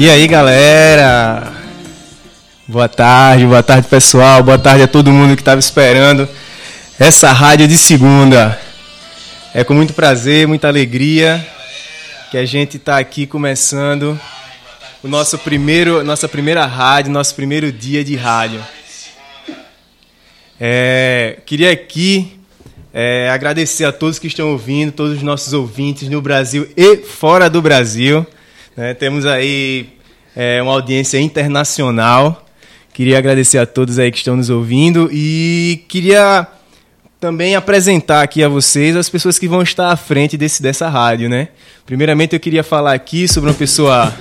E aí, galera? Boa tarde, boa tarde, pessoal. Boa tarde a todo mundo que estava esperando essa rádio de segunda. É com muito prazer, muita alegria que a gente está aqui começando o nosso primeiro, nossa primeira rádio, nosso primeiro dia de rádio. É, queria aqui é, agradecer a todos que estão ouvindo, todos os nossos ouvintes no Brasil e fora do Brasil. Né? Temos aí é, uma audiência internacional. Queria agradecer a todos aí que estão nos ouvindo e queria também apresentar aqui a vocês as pessoas que vão estar à frente desse, dessa rádio, né? Primeiramente eu queria falar aqui sobre uma pessoa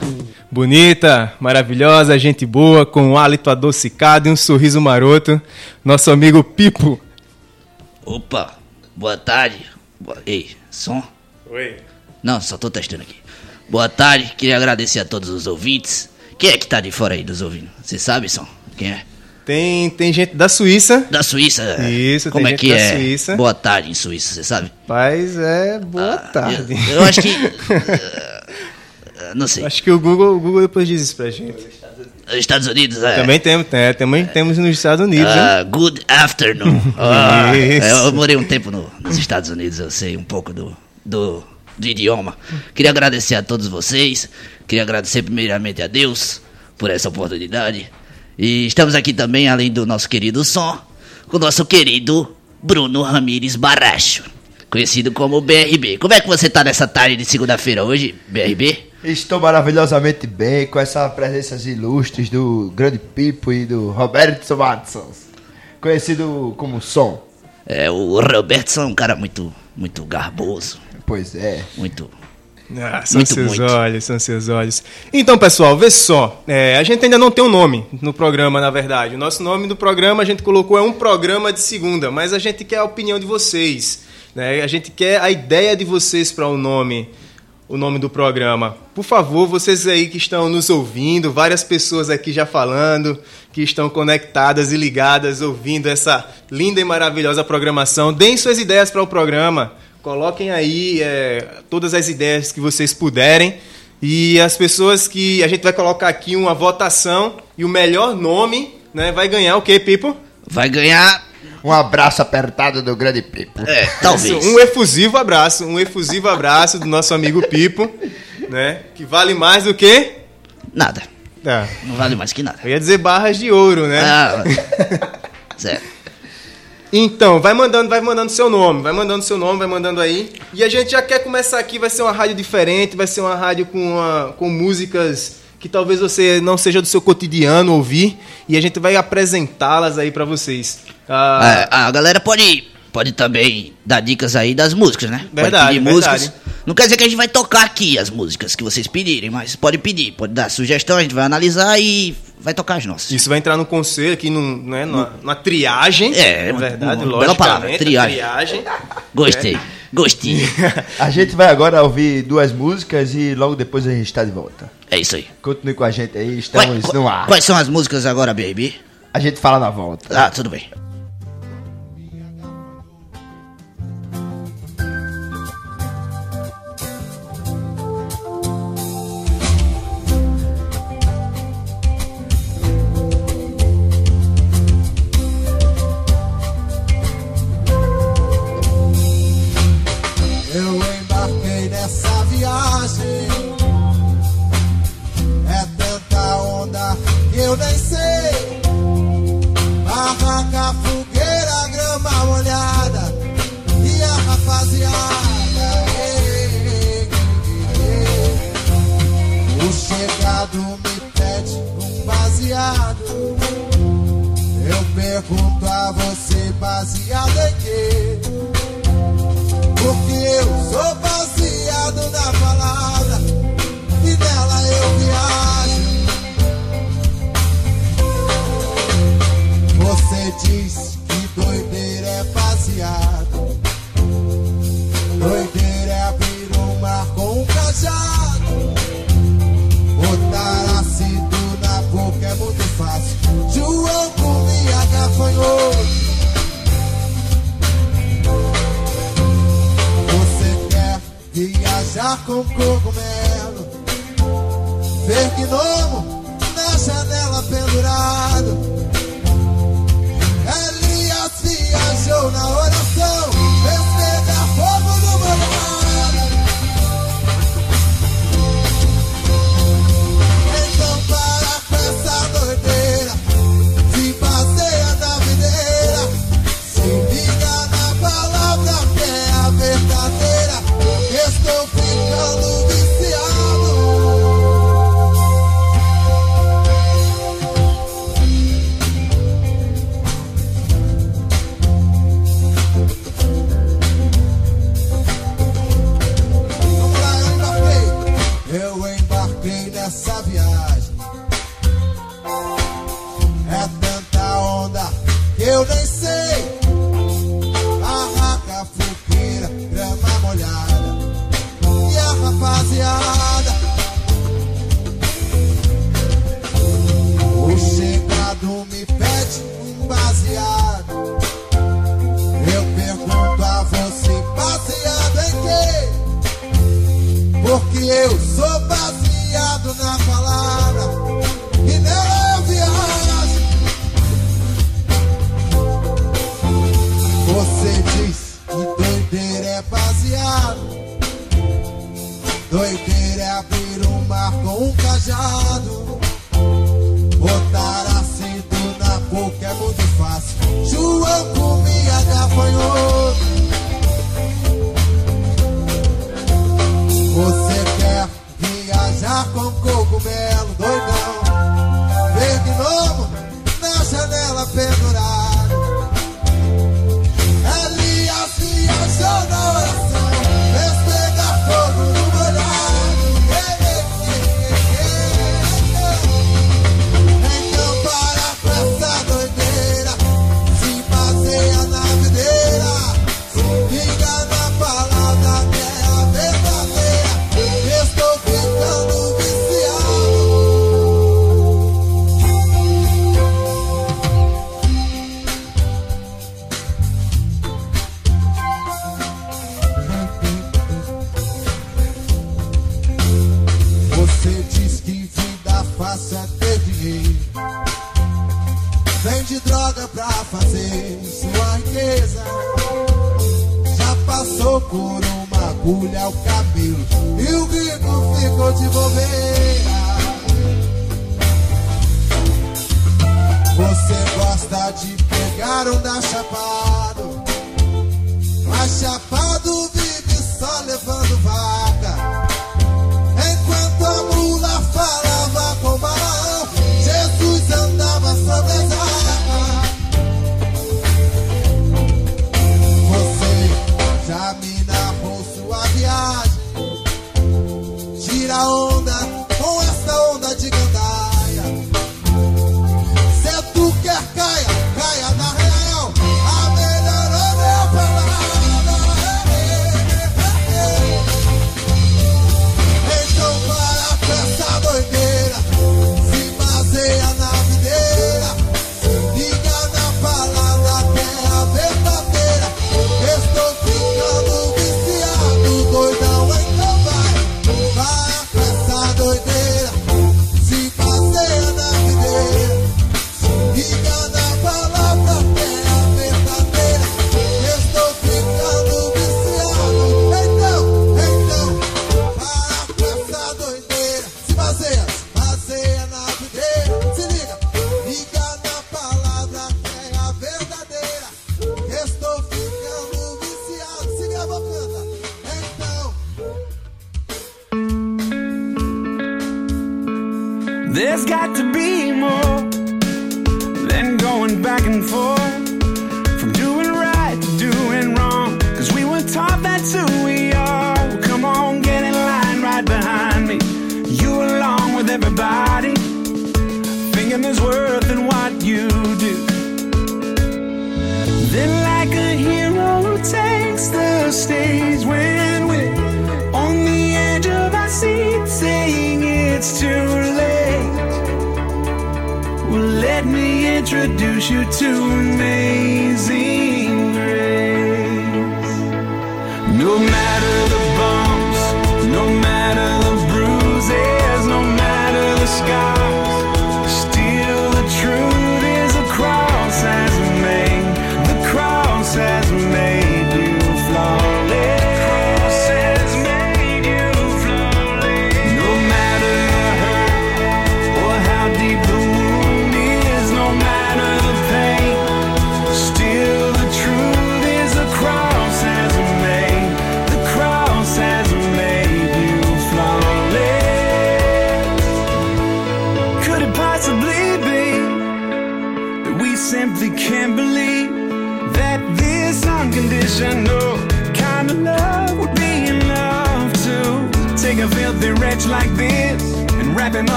bonita, maravilhosa, gente boa, com um hálito adocicado e um sorriso maroto, nosso amigo Pipo. Opa, boa tarde. Ei, som? Oi. Não, só tô testando aqui. Boa tarde, queria agradecer a todos os ouvintes. Quem é que tá de fora aí dos ouvindo? Você sabe, som? Quem é? Tem, tem gente da Suíça. Da Suíça? Isso, Como tem é gente que da é? Suíça. Boa tarde em Suíça, você sabe? Mas é boa Ah, tarde. Eu, eu acho que. eh, não sei. Acho que o Google, o Google depois diz isso pra gente. Estados Unidos, é. Também temos, é, também temos nos Estados Unidos? Ah, good afternoon. Isso. eu morei um tempo no- nos Estados Unidos, eu sei um pouco do, do, do idioma. Queria agradecer a todos vocês. Queria agradecer primeiramente a Deus por essa oportunidade. E estamos aqui também, além do nosso querido som, com o nosso querido Bruno Ramires Baracho, conhecido como BRB. Como é que você tá nessa tarde de segunda-feira hoje, BRB? Estou maravilhosamente bem com essas presenças ilustres do Grande Pipo e do Roberto Watson, conhecido como Som. É, o Robertson é um cara muito, muito garboso, Pois é. muito Ah, são Muito, seus muito. olhos, são seus olhos. Então, pessoal, vê só. é, a gente ainda não tem um nome no programa, na verdade. O nosso nome do programa a gente colocou é um programa de segunda, mas a gente quer a opinião de vocês. Né? A gente quer a ideia de vocês para o nome, o nome do programa. Por favor, vocês aí que estão nos ouvindo, várias pessoas aqui já falando, que estão conectadas e ligadas, ouvindo essa linda e maravilhosa programação, deem suas ideias para o programa. Coloquem aí é, todas as ideias que vocês puderem. E as pessoas que. A gente vai colocar aqui uma votação e o melhor nome né, vai ganhar o quê, Pipo? vai ganhar. Um abraço apertado do Grande Pipo. É, talvez. Um efusivo abraço, um efusivo abraço do nosso amigo Pipo, né? Que vale mais do que. Nada. Ah, Não vale mais que nada. eu ia dizer barras de ouro, né? Ah, certo. Então, vai mandando, vai mandando seu nome, vai mandando seu nome, vai mandando aí. E a gente já quer começar aqui, vai ser uma rádio diferente, vai ser uma rádio com, uma- com músicas que talvez você não seja do seu cotidiano ouvir, e a gente vai apresentá-las aí pra vocês. Ah, Ah, a galera pode, pode também dar dicas aí das músicas, né? Verdade, pode pedir verdade. músicas. Não quer dizer que a gente vai tocar aqui as músicas que vocês pedirem, mas pode pedir, pode dar sugestão, a gente vai analisar e vai tocar as nossas. Isso vai entrar no conselho aqui, num, né, numa, numa triagem. É, na verdade, uma bela palavra, triagem. triagem. Gostei, gostei. A gente vai agora ouvir duas músicas e logo depois a gente está de volta. É isso aí. Continue com a gente aí, Quais- estamos no ar. Quais são as músicas agora, baby? A gente fala na volta. Ah, tudo bem.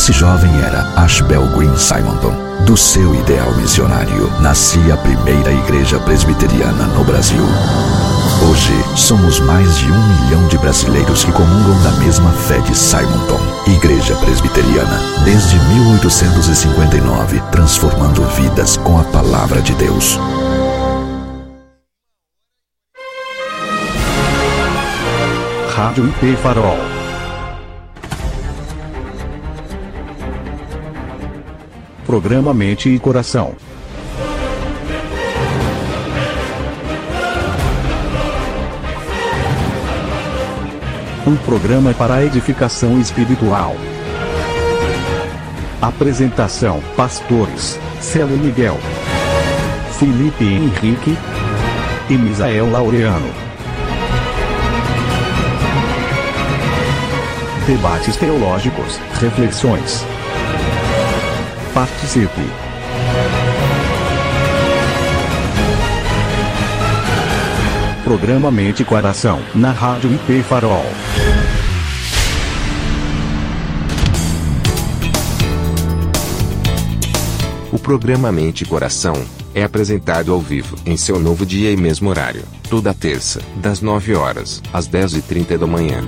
Esse jovem era Ashbel Green Simonton. Do seu ideal missionário, nascia a primeira igreja presbiteriana no Brasil. Hoje, somos mais de um milhão de brasileiros que comungam da mesma fé de Simonton. Igreja Presbiteriana, desde 1859, transformando vidas com a palavra de Deus. Rádio IP Farol. Programa Mente e Coração. Um programa para a edificação espiritual. Apresentação: Pastores Celo Miguel, Felipe Henrique e Misael Laureano. Debates teológicos, reflexões. Participe. Programa Mente Coração, na Rádio IP Farol. O programa Mente Coração é apresentado ao vivo em seu novo dia e mesmo horário, toda terça, das 9 horas às 10h30 da manhã.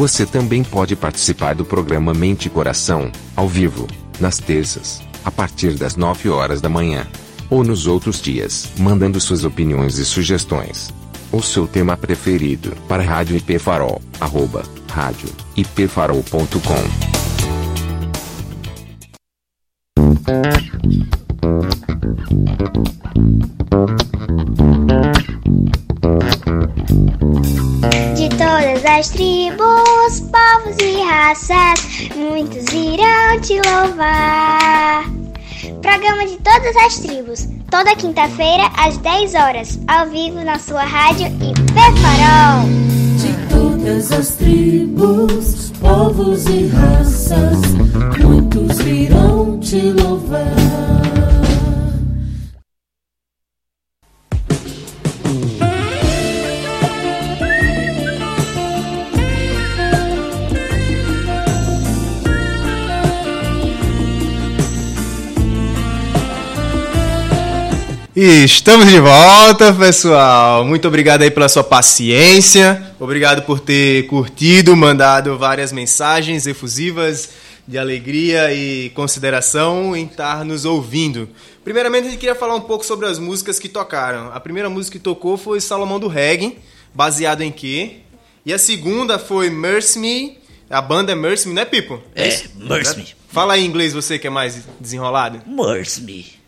Você também pode participar do programa Mente e Coração, ao vivo, nas terças, a partir das 9 horas da manhã. Ou nos outros dias, mandando suas opiniões e sugestões. Ou seu tema preferido para Rádio IP Farol, arroba, rádio, ipfarol.com. De todas as tribos, povos e raças, muitos irão te louvar. Programa de todas as tribos, Toda quinta-feira, às 10 horas, ao vivo na sua rádio IP Farol. De todas as tribos, povos e raças, muitos virão te louvar. E estamos de volta, pessoal. Muito obrigado aí pela sua paciência. Obrigado por ter curtido, mandado várias mensagens efusivas de alegria e consideração em estar nos ouvindo. Primeiramente, a gente queria falar um pouco sobre as músicas que tocaram. A primeira música que tocou foi Salomão do Reggae, baseado em quê? E a segunda foi Mercy Me. A banda é Mercy Me, não é Pipo? É, isso? Mercy Me. Fala aí em inglês você que é mais desenrolado. Mercy Me.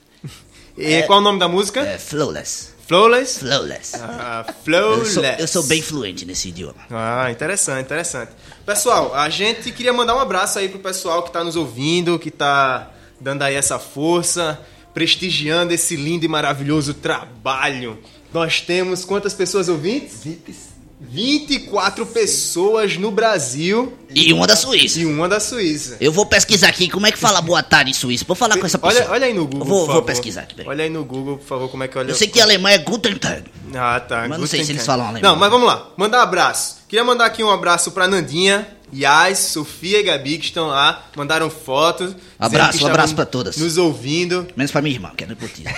E qual é o nome da música? É Flawless. Flawless? Flawless. Ah, Eu Flawless. sou, eu sou bem fluente nesse idioma. Ah, interessante, interessante. Pessoal, a gente queria mandar um abraço aí pro pessoal que tá nos ouvindo, que tá dando aí essa força, prestigiando esse lindo e maravilhoso trabalho. Nós temos quantas pessoas ouvintes? 24 pessoas no Brasil E uma da Suíça. e uma da Suíça. Eu vou pesquisar aqui como é que fala boa tarde em Suíça. Vou falar com essa pessoa. Olha, olha aí no Google. Eu vou, vou pesquisar aqui, peraí. Olha aí no Google, por favor, como é que olha. Eu sei que em alemão é Guten Tag. Ah, tá. Mas não sei se eles falam alemão. Não, mas vamos lá. Mandar um abraço. Queria mandar aqui um abraço pra Nandinha, Yas, Sofia e Gabi, que estão lá. Mandaram fotos. Abraço, um abraço pra todas. Nos ouvindo. Menos pra minha irmã, que é do Putinho.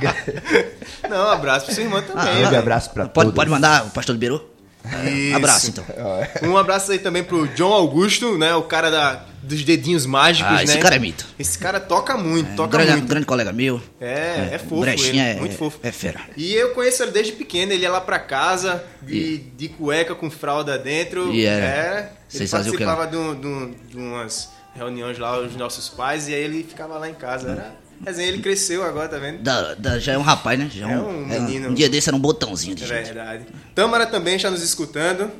Não, um abraço pra sua irmã também. né? abraço pra pode, todos. pode mandar o pastor liberou? Isso. Abraço, então. Um abraço aí também pro John Augusto, né? O cara da, dos dedinhos mágicos, Ah, né? esse cara é mito. Esse cara toca muito, Um toca grande, muito. grande colega meu. É, é fofo Brechinha ele, é, muito fofo. é fera. E eu conheço ele desde pequeno, ele ia lá pra casa de, de cueca com fralda dentro. E era? É, ele Vocês participava de, um- de um- de umas reuniões lá, os nossos pais, e aí ele ficava lá em casa. Era resenha, ele cresceu agora, tá vendo? Da- da- já é um rapaz, né? Já É um menino. um dia desse era um botãozinho de É gente. verdade. Tâmara também está nos escutando.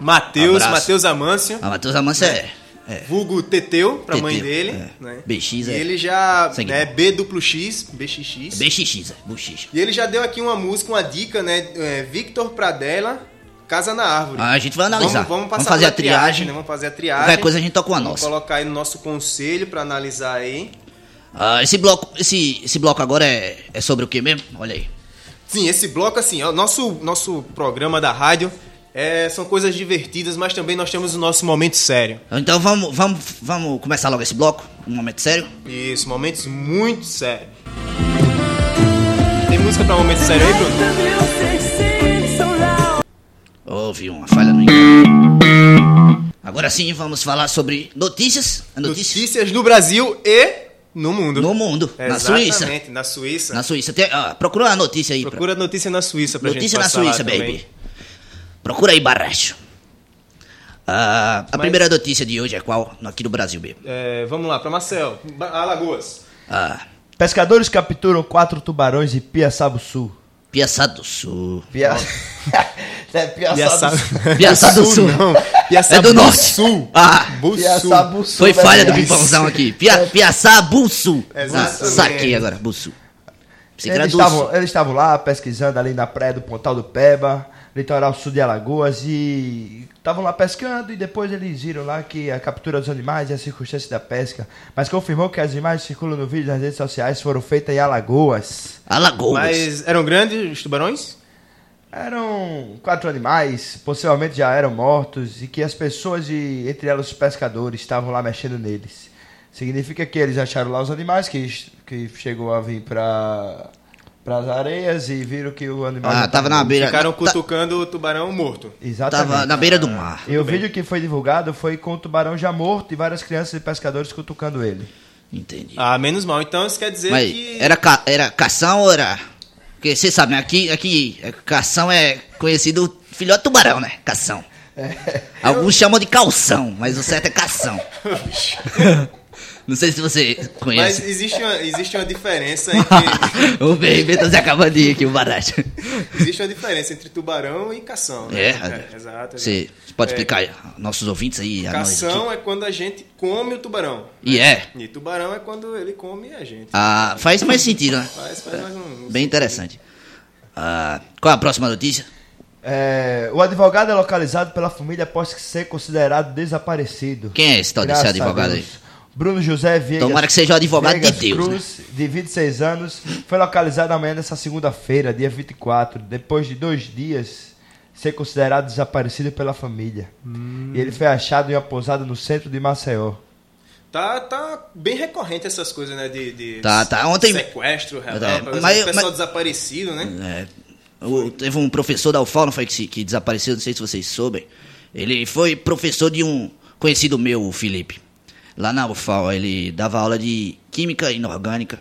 Matheus. Matheus Amâncio, Ah, Matheus Amância é. é. vulgo Teteu, pra mãe Teteu, dele. é. Né? BX E é. ele já Sangue é. B duplo X, BXX. BXX, é. Buchicho. E ele já deu aqui uma música, uma dica, né? É, Victor Pradella, Casa na Árvore. Ah, a gente vai analisar. Vamos, vamos passar Vamos fazer a triagem. né? Vamos fazer a triagem. Qualquer coisa a gente toca uma Vamos nossa. colocar aí no nosso conselho pra analisar aí. Ah, esse bloco, esse, esse bloco agora é, é sobre o que mesmo? Olha aí. Sim, esse bloco, assim, ó, nosso, nosso programa da rádio é, são coisas divertidas, mas também nós temos o nosso momento sério. Então vamos, vamos, vamos começar logo esse bloco? Um momento sério? Isso, momentos muito sérios. Tem música pra momento sério aí, Bruno? Houve uma falha no. Agora sim, vamos falar sobre notícias. Notícia Notícias no Brasil e no mundo. no mundo, na Suíça. Exatamente, na Suíça. Na Suíça. Tem, ah, procura a notícia aí. pra- Procura notícia na Suíça pra notícia gente na passar lá Suíça, também. baby. Procura aí, Barracho. Ah, a Mas- primeira notícia de hoje é qual? Aqui do Brasil mesmo. É, vamos lá, pra Marcel. Alagoas. Ah, Pescadores capturam quatro tubarões em Piaçaba Sul. Piaçá do Sul. Pia... é Piaçaba Piaçaba Sul. Piaçá do Sul. Não, Piaçaba É do norte. Sul. Ah, Sul. foi falha do pipãozão aqui. Pia, Piaçá Buçu. Ah, Exatamente. saquei agora, Buçu. Você Eles estavam, eles estavam lá pesquisando ali na praia do Pontal do Peba, litoral sul de Alagoas, e estavam lá pescando e depois eles viram lá que a captura dos animais e a circunstância da pesca, mas confirmou que as imagens que circulam no vídeo nas redes sociais foram feitas em Alagoas. Alagoas. Mas eram grandes os tubarões? Eram quatro animais, possivelmente já eram mortos, e que as pessoas, e entre elas os pescadores, estavam lá mexendo neles. Significa que eles acharam lá os animais, que, que chegou a vir para as areias e viram que o animal... Ah, tava na beira. Ficaram tá- cutucando o tubarão morto. Exatamente. Tava na beira do mar. E o vídeo que foi divulgado foi com o tubarão já morto e várias crianças e pescadores cutucando ele. Entendi. Ah, menos mal. Então isso quer dizer Mas que. era, ca, era cação ou era. Porque vocês sabem, aqui, aqui, é, cação é conhecido filhote tubarão, né? Cação. Alguns chamam de calção, mas o certo é cação. Não sei se você Mas conhece. existe uma, existe uma diferença entre. o BRB tá se acabando de ir aqui, o barato. existe uma diferença entre tubarão e cação. Né? É, exato. Você pode É, explicar aí, nossos ouvintes aí. Cação é quando a gente come o tubarão. E é. E tubarão é quando ele come a gente. Ah, faz mais sentido, né? Faz, faz mais um. Bem interessante. Ah, qual é a próxima notícia? É, o advogado é localizado pela família após ser considerado desaparecido. Quem é esse tal desse advogado aí? Bruno José Viegas. Tomara que seja o advogado de Deus, né? Cruz, de 26 anos, foi localizado amanhã dessa segunda-feira, dia 24, depois de dois dias ser considerado desaparecido pela família. Hum. E ele foi achado em uma pousada no centro de Maceió. Tá, tá bem recorrente essas coisas, né? De, de Tá, tá. Ontem- sequestro, É, relâmpago, mas- pessoal mas- desaparecido, né? É, o- teve um professor da UFAL, não foi que, se- que desapareceu, não sei se vocês soubem. Ele foi professor de um conhecido meu, o Felipe. Lá na UFAL, ele dava aula de química inorgânica.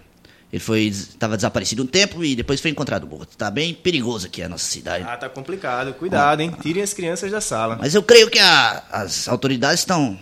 Ele foi estava desaparecido um tempo e depois foi encontrado morto. Tá bem perigoso aqui a nossa cidade. Ah, tá complicado. Cuidado, hein? Tirem as crianças da sala. Mas eu creio que a- as autoridades estão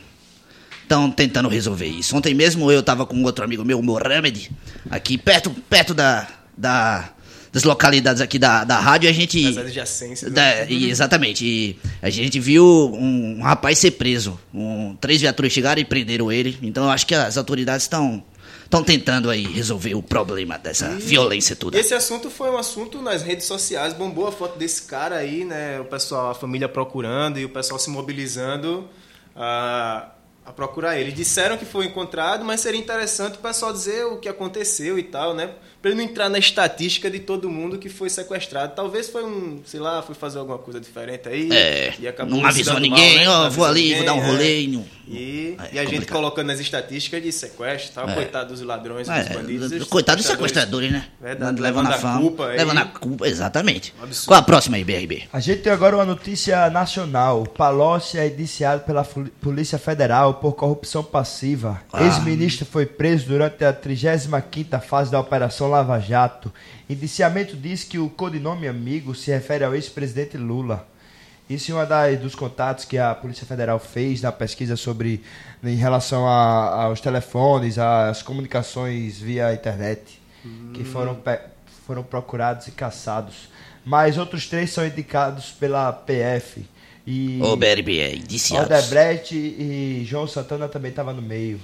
estão tentando resolver isso. Ontem mesmo eu estava com outro amigo meu, o Mohamed, aqui perto, perto da, da- das localidades aqui da, da rádio, e a gente... As adjacências. Da- né? e- exatamente. E a gente viu um, um rapaz ser preso. Um- três viaturas chegaram e prenderam ele. Então eu acho que as autoridades estão estão tentando aí resolver o problema dessa violência toda. Esse assunto foi um assunto nas redes sociais, bombou a foto desse cara aí, né? O pessoal, a família procurando e o pessoal se mobilizando a, a procurar ele. Disseram que foi encontrado, mas seria interessante o pessoal dizer o que aconteceu e tal, né? Pra ele não entrar na estatística de todo mundo que foi sequestrado. Talvez foi um, sei lá, foi fazer alguma coisa diferente aí. É, e acabou não avisou ninguém, mal, né? ó, Não vou ali, vou dar um ninguém, rolê é. e não- E, É e a gente complicado. colocando nas estatísticas de sequestro tal, É. coitado dos ladrões, É, dos bandidos. os coitado dos sequestradores, né? Verdade, levando levando a fama. culpa. Levando a culpa, exatamente. Um. Qual a próxima aí, BRB? A gente tem agora uma notícia nacional. Palocci é indiciado pela Polícia Federal por corrupção passiva. Ah. Ex-ministro foi preso durante a 35ª fase da Operação Lava Jato. Indiciamento diz que o codinome amigo se refere ao ex-presidente Lula. Isso é uma das, dos contatos que a Polícia Federal fez na pesquisa sobre em relação a- aos telefones, às comunicações via internet, que foram, pe- foram procurados e caçados. Mas outros três são indicados pela PF. E é indiciados. Odebrecht e João Santana também estavam no meio.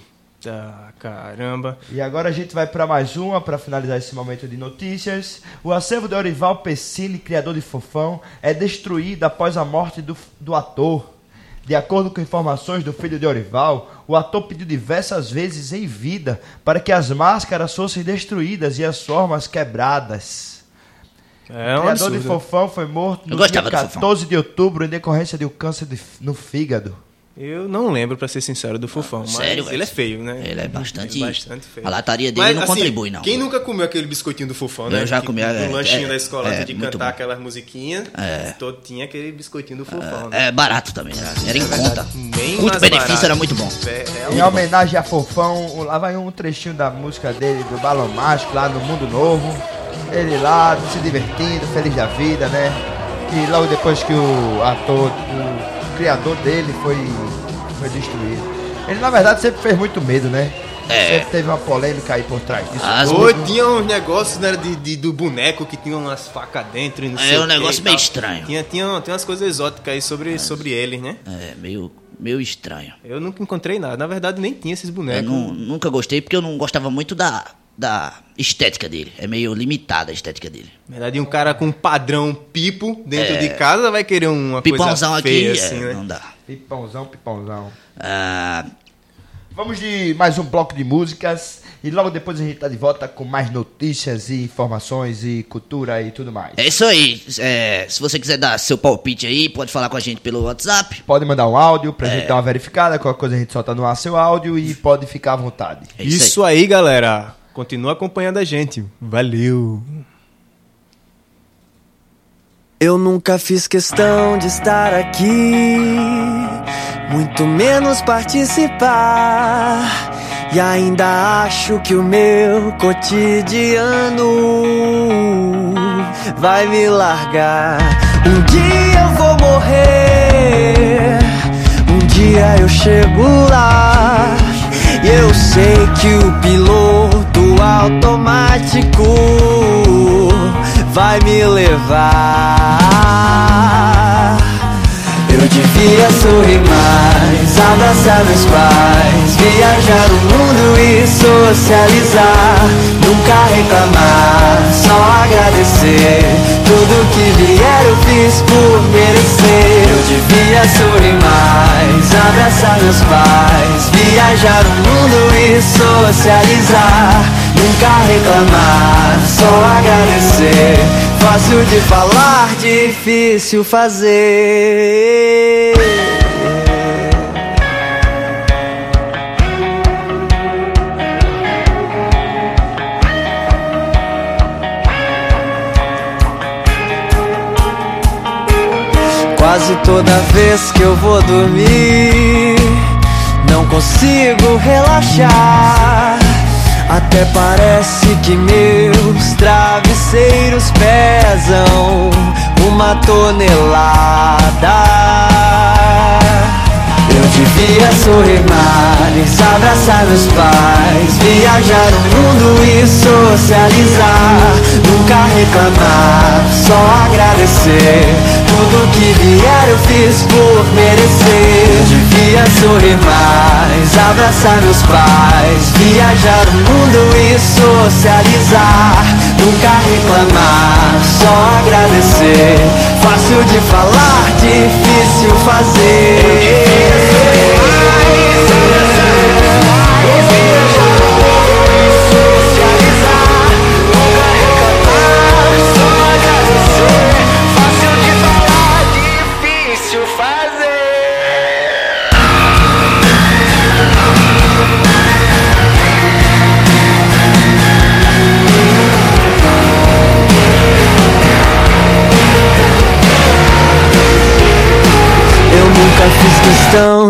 Ah, caramba. E agora a gente vai para mais uma para finalizar esse momento de notícias. O acervo de Orival Pessini, criador de Fofão, é destruído após a morte do, do ator. De acordo com informações do filho de Orival, o ator pediu diversas vezes em vida para que as máscaras fossem destruídas e as formas quebradas. É o um criador de absurdo. Fofão foi morto no dia gostava do Fofão. 14 de outubro em decorrência de um câncer de- no fígado. Eu não lembro, pra ser sincero, do Fofão. Mas sério, ele é feio, né? Ele é bastante- bastante feio. a lataria dele Mas, não assim, contribui, não. Quem nunca comeu aquele biscoitinho do Fofão, né? Eu já Que- comi, No é, lanchinho é, da escola, é, de cantar bom. aquelas musiquinhas. É. Todo tinha aquele biscoitinho do Fofão. né? É barato também, né? era em conta. Custo-benefício era muito bom. É, Em realmente. homenagem a Fofão, lá vai um trechinho da música dele, do Balão Mágico, lá no Mundo Novo. Ele lá, se divertindo, feliz da vida, né? E logo depois que o ator, o criador dele foi, foi destruído. Ele, na verdade, sempre fez muito medo, né? É. Sempre teve uma polêmica aí por trás disso. As tinha uns negócios né, de, de- do boneco que tinha umas facas dentro e não É, sei um negócio meio estranho. Tinha, tinha, tinha umas coisas exóticas aí sobre, sobre eles, né? É, meio, meio estranho. Eu nunca encontrei nada. Na verdade, nem tinha esses Eu bonecos. não- nunca gostei porque eu não gostava muito da, da estética dele. É meio limitada a estética dele. Na verdade, um cara com um padrão pipo dentro É. de casa vai querer uma Pipãozão coisa feia, aqui, assim, é, né? não dá. Pipãozão, pipãozão. Ah, Vamos de mais um bloco de músicas. E logo depois a gente tá de volta com mais notícias e informações e cultura e tudo mais. é isso aí. É, se você quiser dar seu palpite aí, pode falar com a gente pelo WhatsApp. Pode mandar um áudio pra É. gente dar uma verificada, qualquer coisa a gente solta no ar seu áudio e pode ficar à vontade. É isso, Isso aí, galera. Continua acompanhando a gente. Valeu. Eu nunca fiz questão de estar aqui, muito menos participar. E ainda acho que o meu cotidiano vai me largar. Um dia eu vou morrer, um dia eu chego lá. E eu sei que o piloto automático vai me levar. Eu devia sorrir mais, abraçar meus pais, viajar o mundo e socializar. Nunca reclamar, só agradecer. Tudo que vier eu fiz por merecer. Eu devia sorrir mais, abraçar meus pais, viajar o mundo e socializar. Nunca reclamar, só agradecer. Fácil de falar, difícil fazer. Quase toda vez que eu vou dormir, não consigo relaxar. Até parece que meus travesseiros pesam uma tonelada. Eu devia sorrir mais, abraçar meus pais, viajar o mundo e socializar. Nunca reclamar, só agradecer. Tudo que vier eu fiz por merecer. Devia sorrir mais, abraçar meus pais, viajar o mundo e socializar. Nunca reclamar, só agradecer. Fácil de falar, difícil fazer.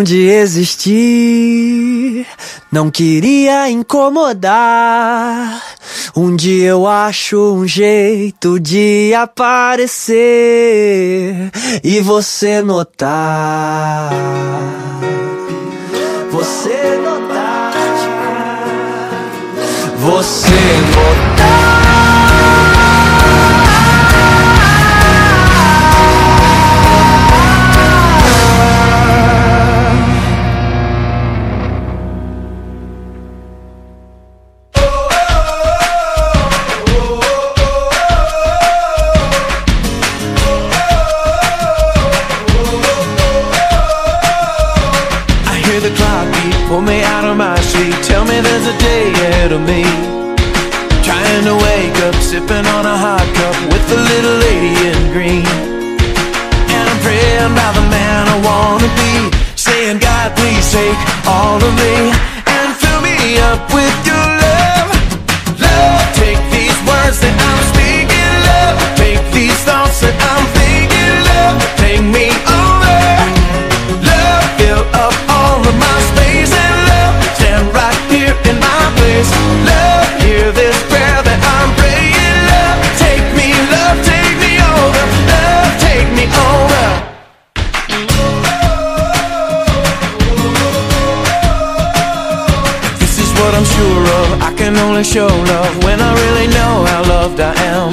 De existir. Não queria incomodar. Um dia eu acho um jeito de aparecer e você notar. Você notar. Você I of. Tell me there's a day ahead of me. Trying to wake up, sipping on a hot cup with the little lady in green. And I'm praying by the man I wanna be. Saying, God, please take all of me and fill me up with your love. Love, take these words that I'm speaking, love. Take these thoughts that I'm thinking, love. Take me place. Love, hear this prayer that I'm praying. Love, take me, love, take me over. Love, take me over. This is what I'm sure of. I can only show love when I really know how loved I am.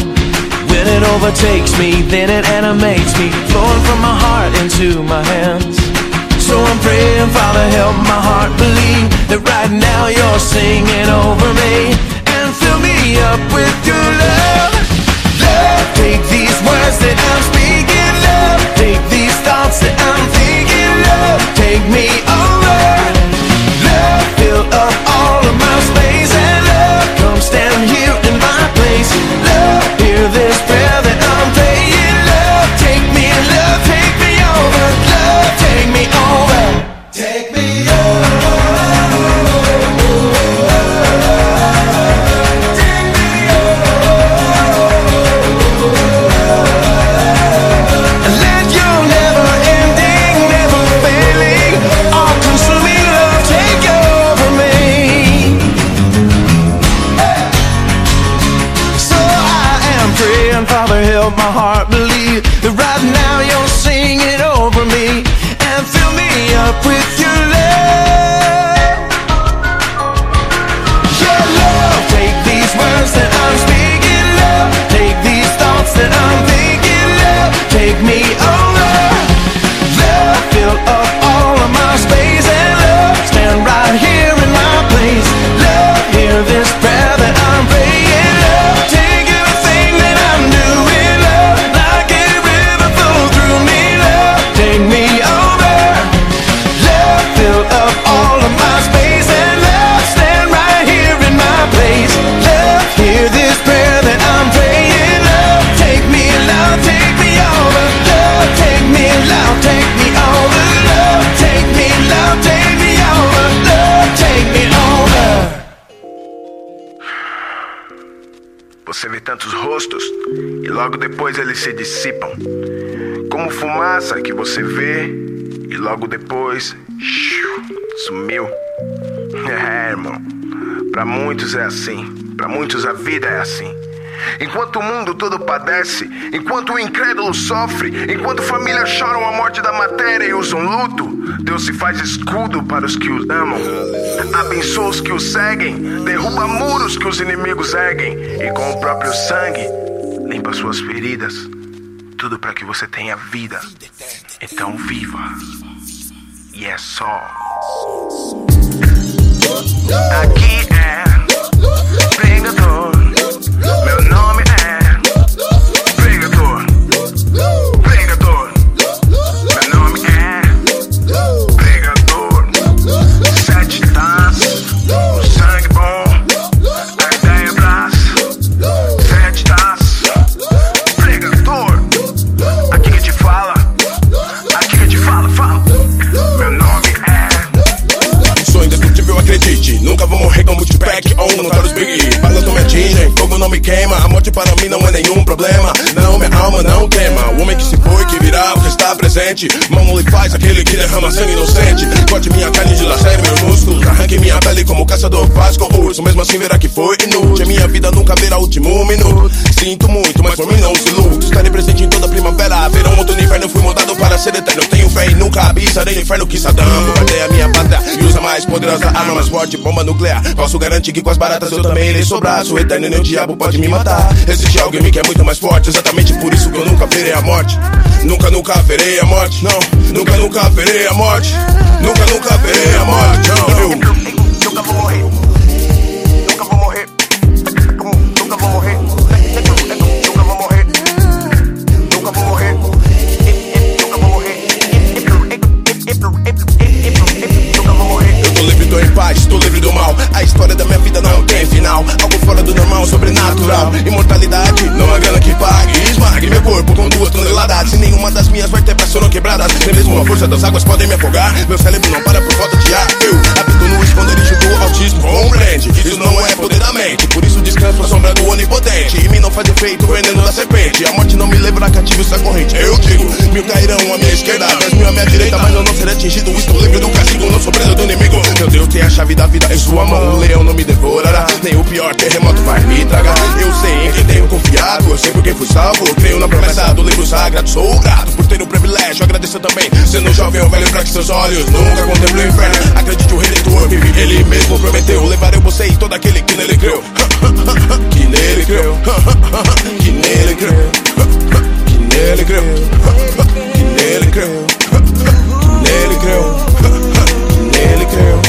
When it overtakes me, then it animates me, flowing from my heart into my hands. So I'm praying, Father, help my heart believe that right now you're singing over me and fill me up with your love. Love, take these words that I'm speaking, love. Take these thoughts that I'm thinking, love. Take me over. Love, fill up tantos rostos e logo depois eles se dissipam. Como fumaça que você vê e logo depois shiu, sumiu. É, irmão. Para muitos é assim. Para muitos a vida é assim. Enquanto o mundo todo padece, enquanto o incrédulo sofre, enquanto famílias choram a morte da matéria e usam luto, Deus se faz escudo para os que os amam. Abençoa os que os seguem, derruba muros que os inimigos erguem, e com o próprio sangue limpa suas feridas. Tudo para que você tenha vida. Então viva. E é só. Aqui é pregador. Meu Tupac ou Notorious Big. Balas não me atingem, fogo não me queima. A morte para mim não é nenhum problema. Não, minha alma não tema. O homem que se foi, que virá, o que está presente. Mão não lhe faz aquele que derrama sangue inocente. Corte minha carne de lacere meus músculos. Arranque minha pele como caçador faz com urso. Mesmo assim verá que foi inútil. Minha vida nunca verá o último minuto. Sinto muito, mas por mim não se Ser eterno. Tenho fé e nunca abisarei no inferno que Saddam. Bombardeia a minha pátria e usa mais poderosa arma mais forte, bomba nuclear. Posso garantir que com as baratas eu também irei sobrar. Sou eterno e nem o diabo pode me matar. Existe mim que é muito mais forte. Exatamente por isso que eu nunca verei a morte. Nunca, nunca verei a morte. Não, nunca, nunca verei a morte. Nunca, nunca verei a morte. Não, eu. Nunca vou morrer. História da minha vida não tem Algo fora do normal, sobrenatural. Imortalidade, não há grana que pague. Esmague meu corpo com duas toneladas. E nenhuma das minhas vértebras foram quebradas. Nem mesmo a força das águas podem me afogar. Meu cérebro não para por falta de ar. Eu habito no esconderijo do autismo. Compreende? Isso não é poder da mente. Por isso descanso à sombra do onipotente. Em mim não faz efeito o veneno da serpente. A morte não me levará cativo essa corrente. Eu digo, mil cairão à minha esquerda, dez mil à minha direita, mas eu não serei atingido. Estou livre do castigo, não sou preso do inimigo. Meu Deus tem a chave da vida em sua mão. O leão não me devorará, nem o pior terremoto vai me tragar. Eu sei em quem tenho confiado, eu sei por quem fui salvo. Eu creio na promessa do livro sagrado. Sou grato por ter o privilégio, agradeço também. Sendo jovem ou velho, pra que seus olhos nunca contemplem o inferno. Acredite, o redentor vive, ele mesmo prometeu. Levarei você e todo aquele que nele creu. que nele creu. que nele creu. Que nele creu. Que nele creu. Que nele creu. Que nele creu.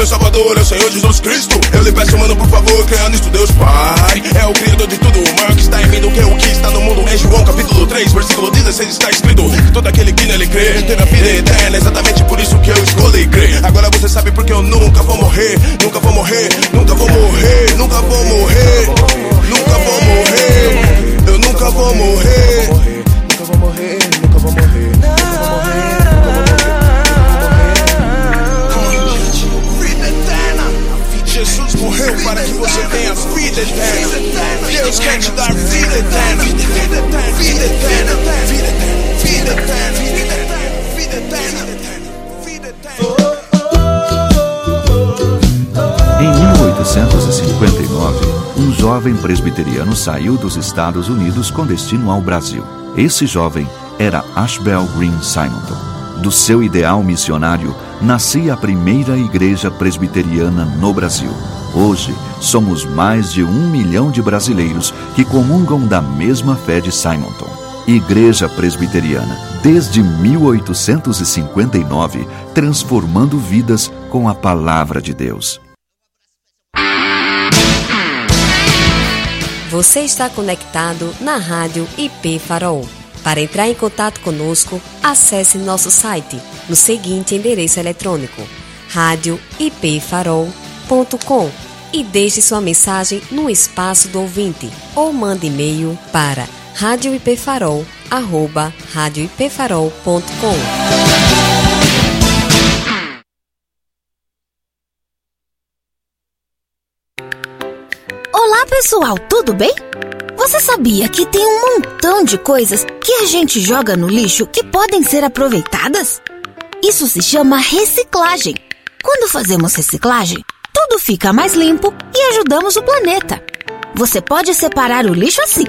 Meu salvador é o Senhor Jesus Cristo. Eu lhe peço, mano, por favor, creia nisto, Deus Pai. É o Criador de tudo, o maior que está em mim do que o que está no mundo. Em João capítulo 3, versículo 16 está escrito: que Todo aquele que nele crê terá vida eterna. Exatamente por isso que eu escolhi crer. Agora você sabe porque eu nunca vou morrer. Nunca vou morrer, nunca vou morrer, nunca vou morrer. Nunca vou morrer. Eu nunca vou morrer. Morreu para que você tenha vida eterna. Deus quer te dar vida eterna. Vida eterna. Vida eterna. Vida eterna. Vida eterna. Em 1859, um jovem presbiteriano saiu dos Estados Unidos com destino ao Brasil. Esse jovem era Ashbel Green Simonton. Do seu ideal missionário, nascia a primeira igreja presbiteriana no Brasil. Hoje, somos mais de um milhão de brasileiros que comungam da mesma fé de Simonton. Igreja Presbiteriana, desde 1859, transformando vidas com a palavra de Deus. Você está conectado na rádio IP Farol. Para entrar em contato conosco, acesse nosso site no seguinte endereço eletrônico: radioipfarol.com. e deixe sua mensagem no espaço do ouvinte ou mande e-mail para radioipfarol@radioipfarol.com. Olá, pessoal, tudo bem? Você sabia que tem um montão de coisas que a gente joga no lixo que podem ser aproveitadas? Isso se chama reciclagem. Quando fazemos reciclagem, tudo fica mais limpo e ajudamos o planeta. Você pode separar o lixo assim.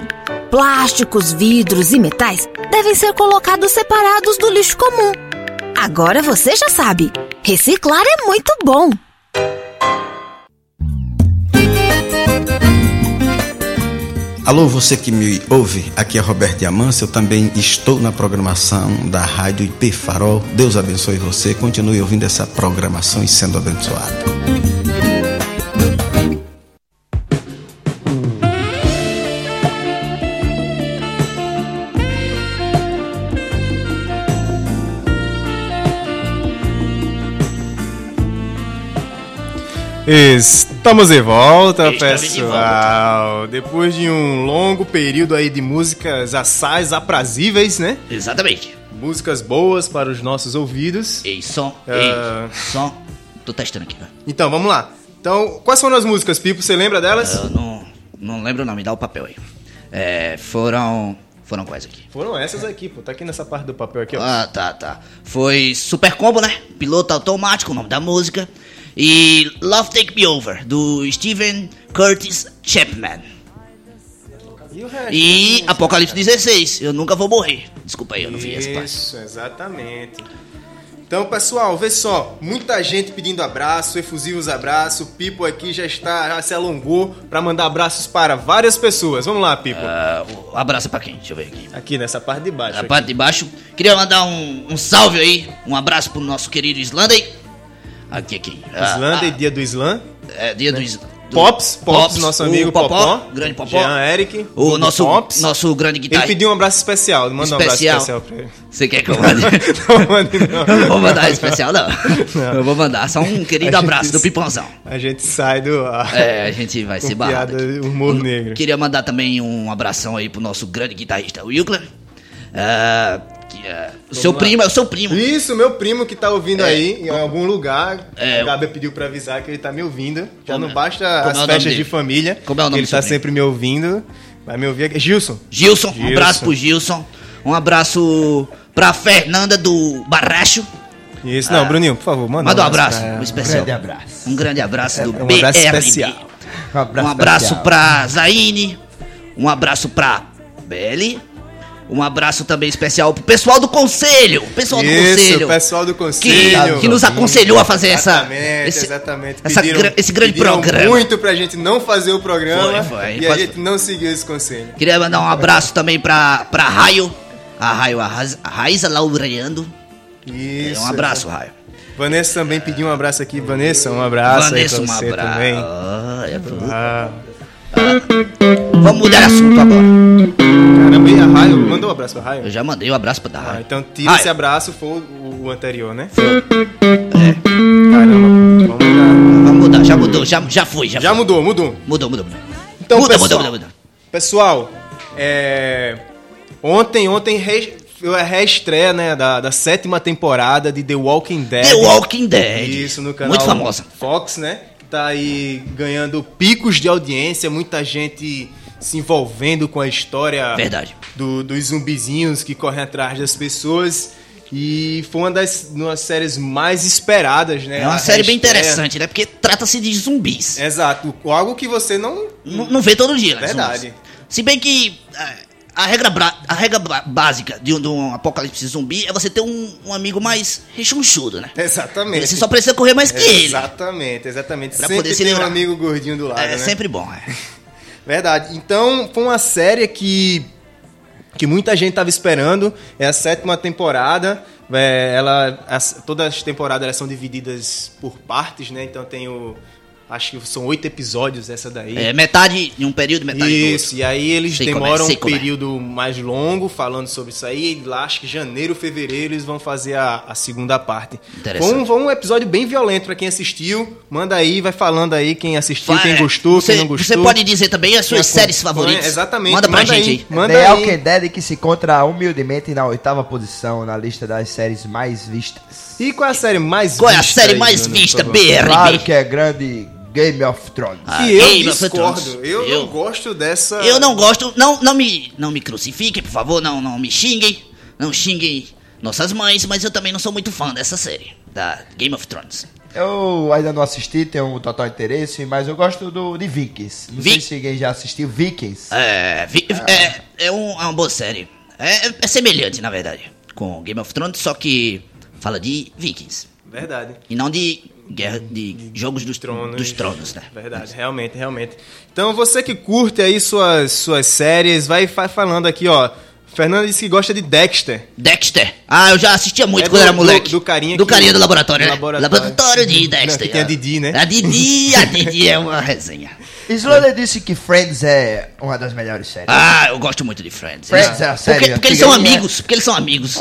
Plásticos, vidros e metais devem ser colocados separados do lixo comum. Agora você já sabe, reciclar é muito bom. Alô, você que me ouve, aqui é Roberto Diamância, eu também estou na programação da Rádio IP Farol. Deus abençoe você, continue ouvindo essa programação e sendo abençoado. Estamos de volta, Estamos de pessoal. Depois de um longo período aí de músicas assais, aprazíveis, né? Exatamente. Músicas boas para os nossos ouvidos. Ei, som, Ah. ei, som. Tô testando aqui? Então, vamos lá. Então, quais foram as músicas, Pipo? Você lembra delas? Eu não, não lembro o nome, dá o papel aí. É, foram. Foram quais aqui? Foram essas aqui, pô. Tá aqui nessa parte do papel aqui, ó. Ah, tá, tá. Foi Super Combo, né? Piloto automático, o nome da música. E Love Take Me Over, do Steven Curtis Chapman. E resto? E Apocalipse 16, Eu Nunca Vou Morrer. Desculpa aí, eu não vi essa parte. Isso, exatamente. Então, pessoal, vê só, muita gente pedindo abraço, efusivos abraços. O Pipo aqui já está, já se alongou para mandar abraços para várias pessoas. Vamos lá, Pipo. O abraço pra quem? Deixa eu ver aqui. Aqui nessa parte de baixo. Na aqui. parte de baixo. Queria mandar um, um salve aí, um abraço pro nosso querido Islanda. Aqui, aqui. Ah, Islândia e ah, dia do Islã. É, dia do, Is- do Pops, Pops, nosso amigo o Popó, Popó. grande Popó. Jean Eric. O nosso, Pops. nosso grande Ele guitarrista. pediu um abraço especial. Manda um abraço Especial. pra ele. Você quer que eu mande? não, mande não. Eu não vou mandar especial, não. Não. Eu vou mandar só um querido A gente- abraço do Pipãozão. A gente sai do. É, a gente vai ser barrado. piada, humor negro. Queria mandar também um abração aí pro nosso grande guitarrista Wilkler. Ah, é, o seu lá. primo, é o seu primo. Isso, meu primo que tá ouvindo É. aí em algum lugar. É. A Gabi pediu pra avisar que ele tá me ouvindo. Já Como não é? basta Como é o as nome festas de família. Como é o nome ele tá primo? sempre me ouvindo. Vai me ouvir aqui. Gilson. Gilson, um Gilson. abraço pro Gilson. Um abraço pra Fernanda do Barracho. Isso, não, Ah. Bruninho, por favor, manda, Manda um abraço, pra um especial. grande abraço. Um grande abraço do um BRB. abraço especial. Um abraço, Um abraço especial. pra Zaine. Um abraço pra Beli. Um abraço também especial pro pessoal do conselho. Pessoal do Isso, conselho. o pessoal do que, conselho. que nos aconselhou a fazer essa, Exatamente, esse, exatamente. essa Pediram- gra- esse grande programa. muito pra gente não fazer o programa. Foi, foi. E a gente não seguiu esse conselho. Queria mandar um abraço também pra, pra Raio. A Raio, a Raiz- a Raiza Laureando. Isso. um abraço, Raio. Vanessa também pediu um abraço aqui. Vanessa, um abraço Vanessa, aí um pra você abraço. também. Ah, é pro- Ah, Vamos mudar de assunto agora. caramba, e a Raio? Mandou um abraço pra Raio? Eu já mandei um abraço pra Ah, Raio. então tira Raio. esse abraço, foi o, o anterior, né? É. Caramba, vamos mudar. Vamos mudar, já mudou, já, já foi, já, Já foi. mudou, mudou. Mudou, mudou, mudou. Então, muda, pessoal, muda, muda, muda. Pessoal, é, ontem, ontem re- foi a reestreia né, da, da sétima temporada de The Walking Dead. The Walking Dead. Isso, no canal Muito famosa. Fox, né? Tá aí ganhando picos de audiência, muita gente se envolvendo com a história Verdade. do- dos zumbizinhos que correm atrás das pessoas. E foi uma das, uma das séries mais esperadas, né? É uma A série bem interessante, né? Porque trata-se de zumbis. Exato, algo que você não. Não, não vê todo dia, né? Verdade. zumbis. Se bem que ah, a regra, a regra básica de um, de um apocalipse zumbi é você ter um, um amigo mais rechonchudo, né? Exatamente. Você só precisa correr mais que ele. Exatamente, exatamente. Pra sempre poder se tem um livrar. amigo gordinho do lado, É né? sempre bom, é. Verdade. Então, foi uma série que que muita gente estava esperando. É a sétima temporada. É, ela, as- todas as temporadas elas são divididas por partes, né? Então tem o, Acho que são oito episódios essa daí. É, metade em um período, metade. Isso, e aí eles Sei é, demoram sei um como é. período mais longo falando sobre isso aí. E lá, acho que janeiro, fevereiro, eles vão fazer a, a segunda parte. Interessante. Foi um, foi um episódio bem violento pra quem assistiu. Manda aí, vai falando aí quem assistiu, quem Vai, gostou, você, quem não gostou. Você pode dizer também as suas séries acompanha, favoritas. Exatamente. Manda pra gente aí. aí. Manda The aí. Walking Dead que se encontra humildemente na oitava posição na lista das séries mais vistas. E qual é a série mais Qual é a vista série aí, mais Bruno, vista? BRB? Claro que é grande Game of Thrones. Ah, Que eu Game discordo. Eu, Eu- não gosto dessa. Eu não gosto, não, não me, não me crucifiquem, por favor, não, não me xinguem, não xinguem nossas mães, mas eu também não sou muito fã dessa série, da Game of Thrones. Eu ainda não assisti, tenho um total interesse, mas eu gosto do, de Vikings. Não sei Vi- se alguém já assistiu Vikings. É, vi- é, é, um- é uma boa série. É, é semelhante, na verdade, com Game of Thrones, só que fala de vikings Verdade. e não de guerra, de jogos dos tronos, dos tronos né? Verdade, realmente, realmente. Então você que curte aí suas, suas séries, vai fa- falando aqui, ó. Fernando disse que gosta de Dexter. Dexter. Ah, eu já assistia muito É quando do- era moleque. do- do carinha Do carinha do laboratório, né? laboratório. Laboratório de Não, Dexter. que tem a Didi, né? A Didi, a Didi é uma resenha. Slaughter disse que Friends é uma das melhores séries. Ah, eu gosto muito de Friends. Friends é a série porque, porque eles são né? amigos, porque eles são amigos.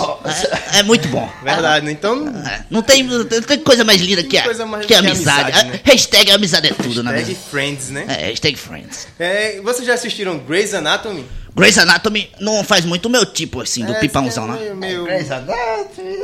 É, é muito bom. Verdade, né? Então. É, Não tem, não tem coisa mais linda que a, mais que que a amizade. amizade, né? A- Hashtag amizade é tudo, na Hashtag verdade. Friends, né? É, hashtag Friends. É, vocês já assistiram Grey's Anatomy? Grey's Anatomy não faz muito o meu tipo, assim, do É, pipãozão, é né? meio- meio- Grey's Anatomy.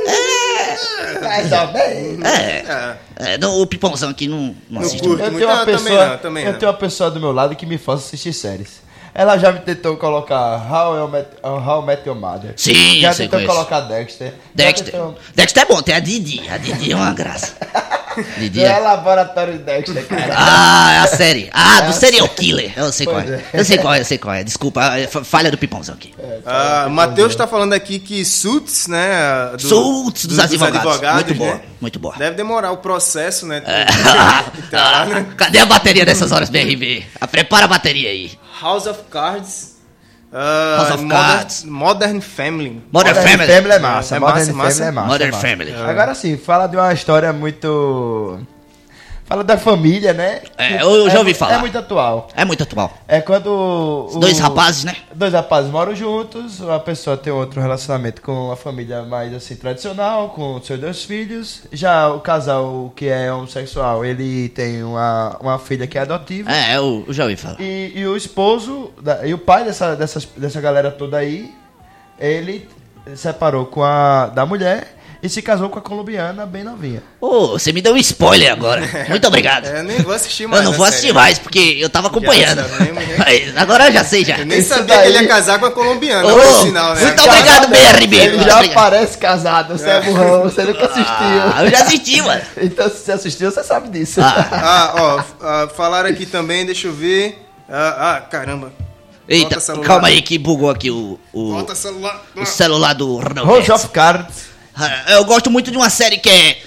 Mais ou menos. É, é não, o pipãozão aqui não, não assiste muito. Eu tenho uma também pessoa, não, também eu tenho uma pessoa do meu lado que me faz assistir séries. Ela já me tentou colocar How I Met, How I Met Your Mother. Sim, já tentou conheço. colocar Dexter. Já Dexter. tentou- Dexter é bom, tem a Didi. A Didi é uma graça. Didi Não é é... laboratório de Dexter, cara. Ah, é a série. Ah, É do serial killer. Eu sei qual Pois é. é. Eu sei qual é, eu sei qual é. Desculpa, é fa- falha do pipãozão aqui. Ah, Matheus tá falando aqui que Suits, né? do- Suits dos advogados. Muito né? boa, muito boa. Deve demorar o processo, né? Ah, Cadê a bateria dessas horas, BRB? Prepara a bateria aí. House of Cards. Ah, House of Modern, Cards. Modern Family. Modern Family. é massa. É Modern massa, massa. Family é massa. Modern é massa. Family. Agora sim, fala de uma história muito. Fala da família, né? É, eu já ouvi é, falar. É muito atual. É muito atual. É quando. o- Dois rapazes, né? Dois rapazes moram juntos, a pessoa tem outro relacionamento com a família mais assim tradicional, com seus dois filhos. Já o casal que é homossexual, ele tem uma, uma filha que é adotiva. É, eu, eu já ouvi falar. E, e o esposo, e o pai dessa, dessas, dessa galera toda aí, ele separou com a da mulher e se casou com a colombiana bem novinha. Ô, você me deu um spoiler agora. Muito obrigado. É, eu nem vou assistir mais. Eu não vou série. assistir mais, porque eu tava acompanhando. Né? Mas agora eu já sei já. Eu nem Isso sabia daí- que ele ia casar com a colombiana, final, né? muito obrigado, BRB. Ele já obrigado. parece casado, você é burrão, você nunca assistiu. Ah, eu já assisti, mano. Então se você assistiu, você sabe disso. Ah, Ah, ó, ah, falaram aqui também, deixa eu ver. Ah, ah, caramba. eita, calma aí que bugou aqui o, o, Volta celular. o celular do Ronald Rose of Cards. Ah, Eu gosto muito de uma série que é...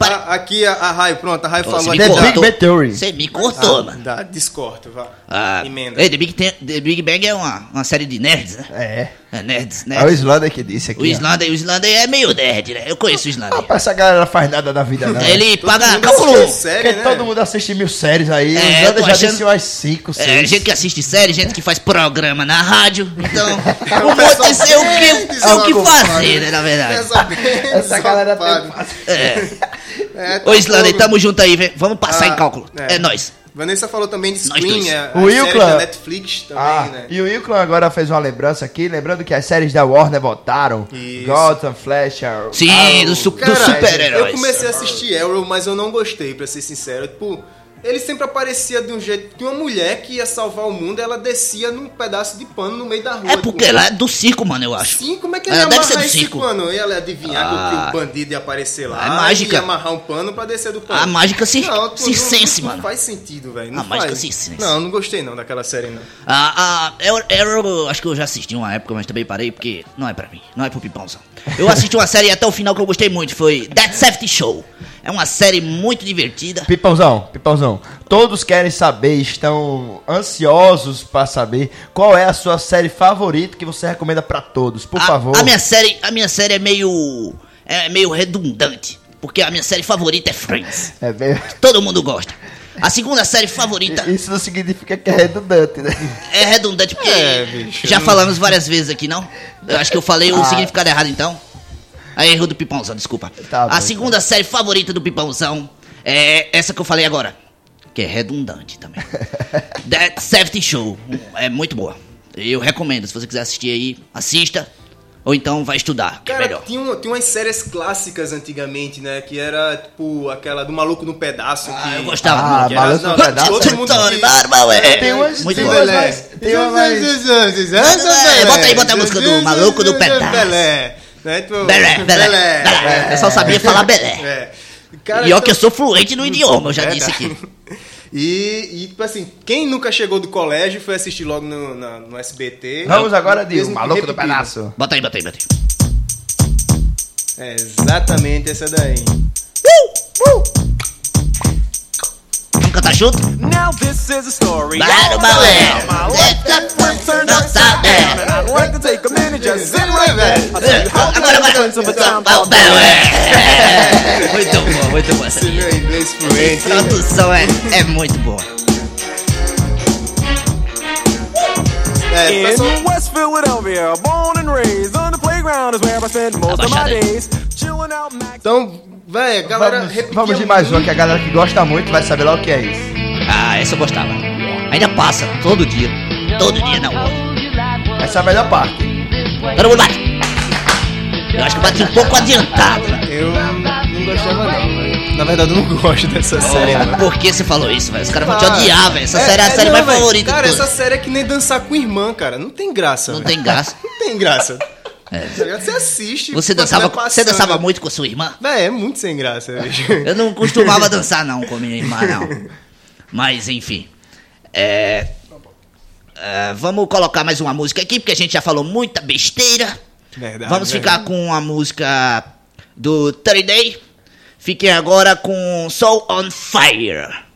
Ah, aqui a, a Rai, pronto, a Rai Você falou me Big Bang Theory. Você me cortou, Ah, mano. Dá, discordo, vá. Ah, Emenda. ei, The, Big Ten- The Big Bang é uma, uma série de nerds, né? É. É, nerds, É o nerds. Slander que disse aqui. O ó. Slander, o Slander é meio nerd, né? Eu conheço o Slander. Rapaz, essa galera faz nada da vida, não. Ele paga mundo cálculo. assiste série, Porque né? todo mundo assiste mil séries aí. É, o eu Slander tô já achando- disse umas 5, 6. É, gente que assiste série, gente que faz programa na rádio. Então, o Montes é o que, é o que fazer, né, na verdade. Essa, galera tem É. É, tá Ô, Slander, fogo. tamo junto aí, vem. Vamos passar Ah, em cálculo. é. É, nóis. Vanessa falou também de Scream, é, O a série da Netflix também, Ah, né? e o Wilclan agora fez uma lembrança aqui, lembrando que as séries da Warner voltaram. Isso. Gotham, Flash, Arrow. Sim, Arrow. do, su- Cara, dos super-heróis. Eu comecei a assistir Arrow, mas eu não gostei, pra ser sincero. Tipo, ele sempre aparecia de um jeito que uma mulher que ia salvar o mundo, ela descia num pedaço de pano no meio da rua. É porque tipo, ela é do circo, mano, eu acho. Sim, como é que É, ele ia deve amarrar ser do esse circo. pano? Ela ia adivinhar Ah. que o bandido ia aparecer lá É mágica. e ia amarrar um pano pra descer do pano. A mágica se- Não, pô, circense, não, mano. Não faz sentido, velho. Não A mágica faz. circense. Não, não gostei não daquela série, não. A, a Arrow- Arrow, acho que eu já assisti uma época, mas também parei porque não é pra mim, não é pro pipãozão. Eu assisti uma série até o final que eu gostei muito, foi That 70 Show. É uma série muito divertida. Pipãozão, Pipãozão. Todos querem saber, estão ansiosos pra saber qual é a sua série favorita que você recomenda pra todos. Por A- favor. A, minha série, a minha série é meio é meio redundante, porque a minha série favorita é Friends. É bem... Todo mundo gosta. A segunda série favorita Isso não significa que é redundante, né? é redundante, porque É, bicho. já falamos várias vezes aqui, não? Eu acho que eu falei o Ah. significado errado, então. Aí erro do Pipãozão, desculpa. Tá bom, a segunda série favorita do Pipãozão é essa que eu falei agora. Que é redundante também. That 70 Show. É muito boa. Eu recomendo. Se você quiser assistir aí, assista. Ou então vai estudar, que é Cara, melhor. tinha, um- tinha umas séries clássicas antigamente, né? Que era, tipo, aquela do Maluco no Pedaço. que, eu gostava Ah, que era- Maluco no não, Pedaço Todo é mundo Tony que- Barba, é. Tem umas, Muito tem bom. umas mais... Tem uma mais... É, bota aí, bota a música do Maluco do Pedaço. Belé. Né? Tipo, Belé, belé, belé. Eu só sabia falar belé. É. Cara, E ó então- que eu sou fluente no idioma, eu já É, disse aqui. E, e, tipo assim, quem nunca chegou do colégio foi assistir logo no, na- no SBT. Vamos agora de O Maluco do repetido. Pedaço. Bota aí, bota aí, bota aí. É exatamente essa daí. Vamos? Now this is a story. Vai no all balé. about my life that one turned upside down. And I'd like to take a minute just sit right there. I'll tell you how Agora vai. the prince of a called É. Muito bom, muito essa Você viu inglês fluente. Tradução é, é muito boa. In West Philadelphia, born and raised on the playground is where I spend most of my days. Então, véi, galera. Vamos, vamos de mais uma, que a galera que gosta muito vai saber lá o que é isso. Ah, essa eu gostava. Ainda passa, todo dia. Todo dia na rua. Essa é a melhor parte. Todo mundo bate. Eu acho que eu bati um pouco adiantado. Eu não gostava, não. véi. Na verdade, eu não gosto dessa série, não. Por que você falou isso, velho? Os caras vão te Ah, odiar, velho. Essa é- série é a é, série não, mais véi. favorita Cara, essa série é que nem dançar com irmã, cara. Não tem graça. Não véi. tem graça. Não tem graça. É. Você assiste. Você dançava, você dançava muito com sua irmã? Véi, é muito sem graça. Eu não costumava dançar não com minha irmã, não. Mas enfim. É, é, vamos colocar mais uma música aqui, porque a gente já falou muita besteira. Verdade, vamos ficar verdade. com a música do 30 Day. Fiquem agora com Soul on Fire.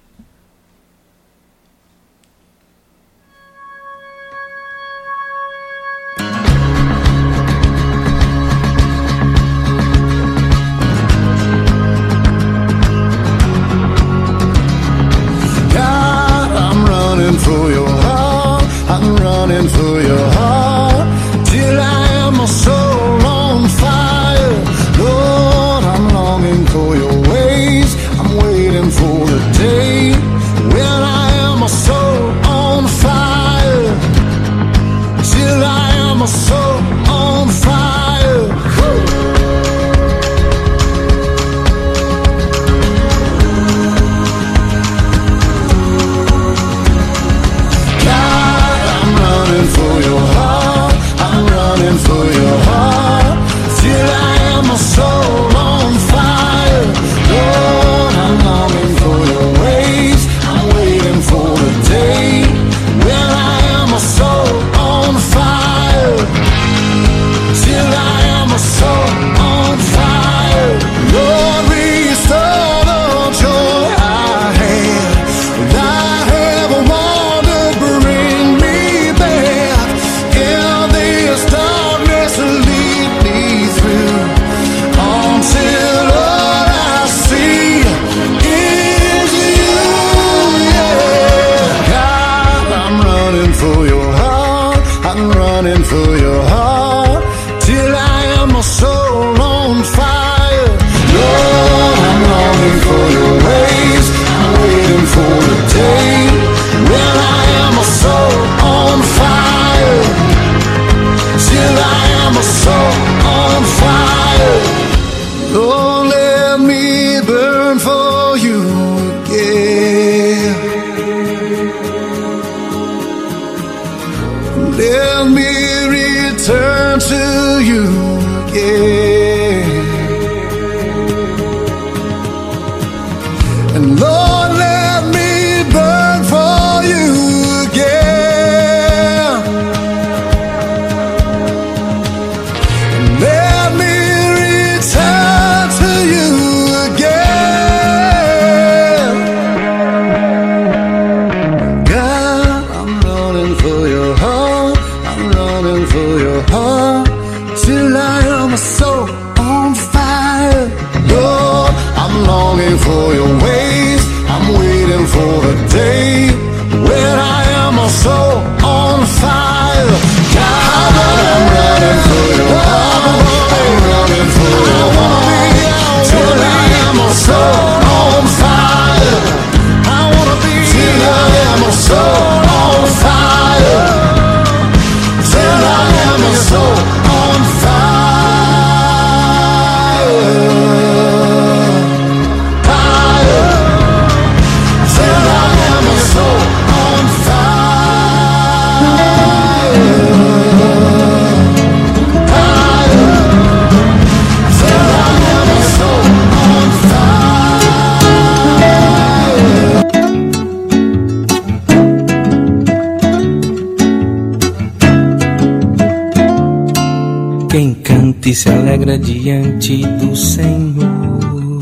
Alegra diante do Senhor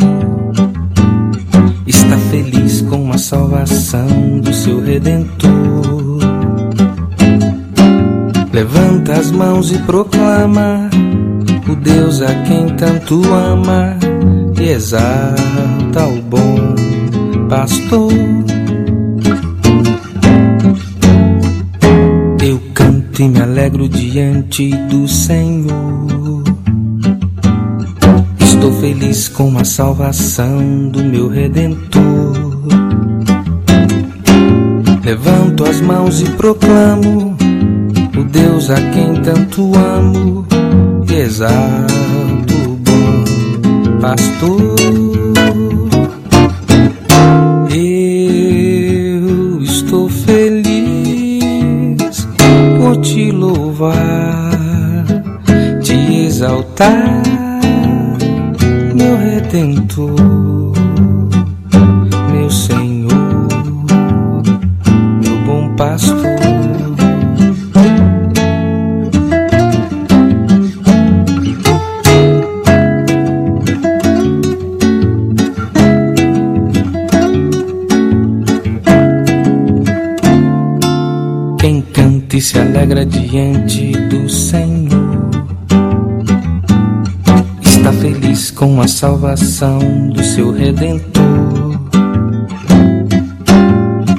está feliz com a salvação do seu redentor. Levanta as mãos e proclama o Deus a quem tanto ama e exalta o bom pastor. Eu canto e me alegro diante do Senhor. Feliz com a salvação do meu redentor. Levanto as mãos e proclamo o Deus a quem tanto amo e exalto o bom pastor. Salvação do seu redentor.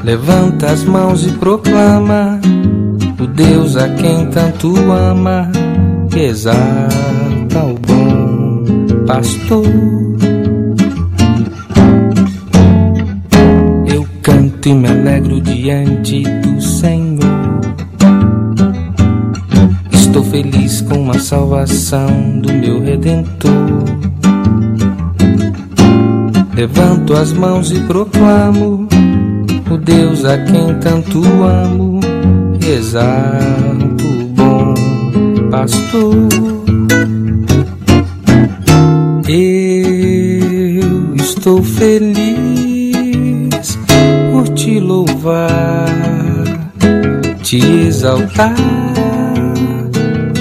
Levanta as mãos e proclama o Deus a quem tanto ama e exalta o bom pastor. Eu canto e me alegro diante do Senhor. Estou feliz com a salvação As mãos e proclamo o Deus a quem tanto amo e exalto o bom pastor. Eu estou feliz por te louvar, te exaltar,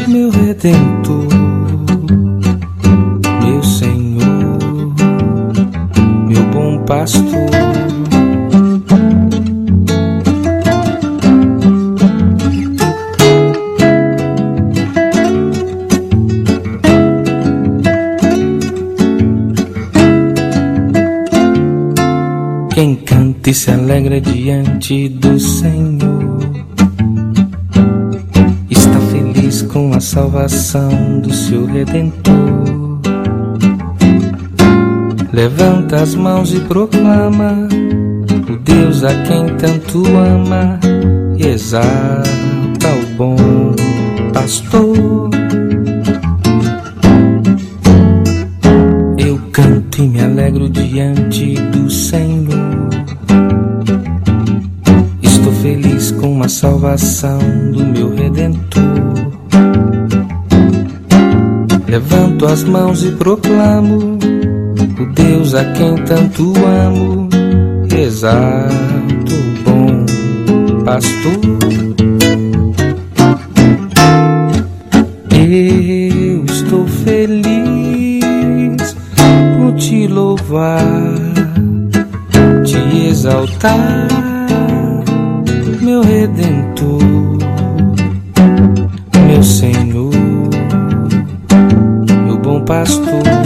meu redentor, diante do Senhor está feliz com a salvação do seu redentor. Levanta as mãos e proclama o Deus a quem tanto ama e exalta o bom pastor. Eu canto e me alegro diante do Senhor. Feliz com a salvação do meu redentor. Levanto as mãos e proclamo o Deus a quem tanto amo, e exalto o bom pastor. Eu estou feliz por te louvar, te exaltar, bom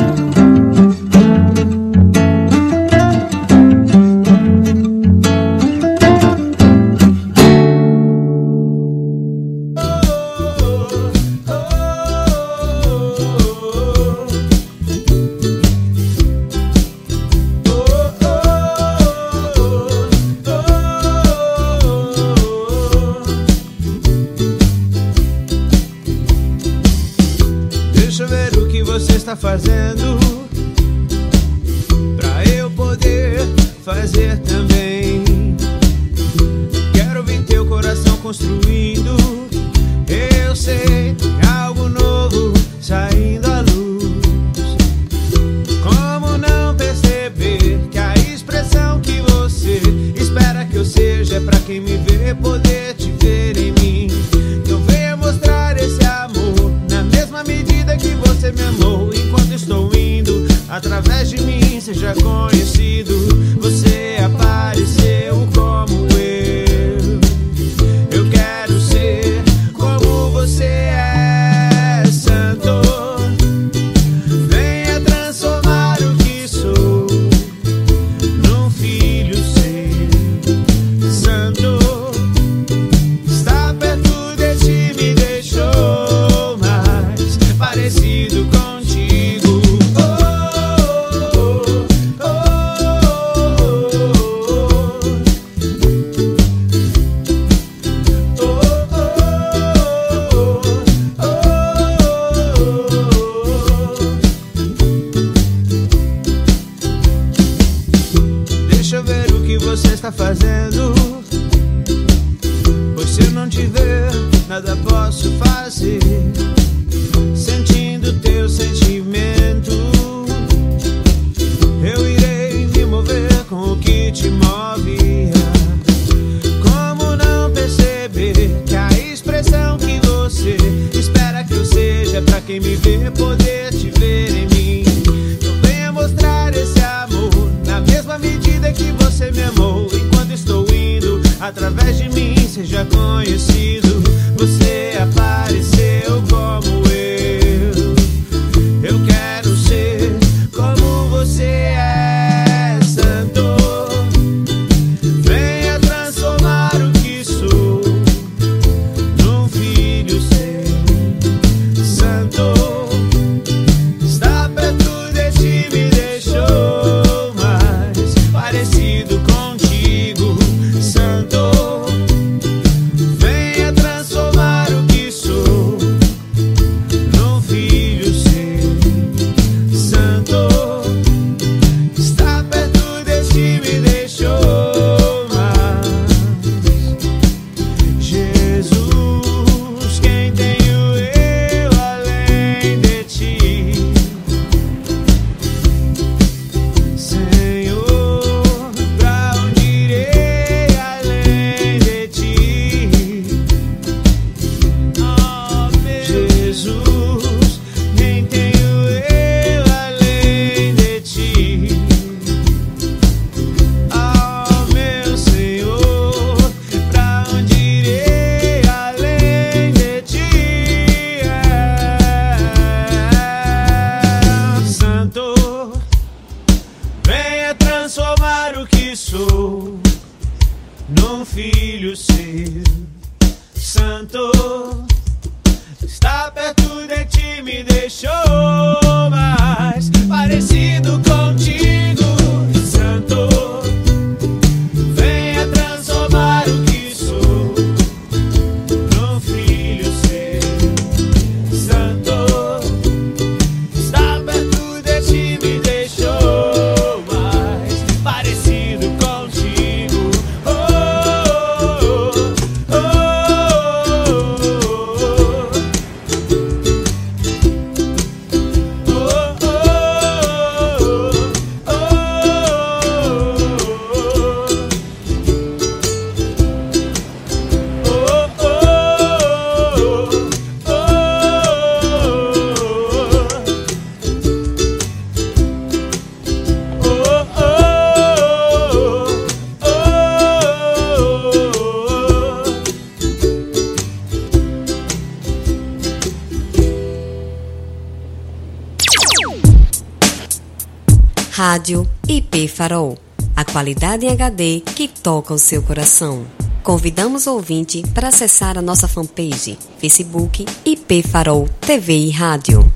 em HD que tocam seu coração. Convidamos o ouvinte para acessar a nossa fanpage, Facebook IP Farol TV e Rádio.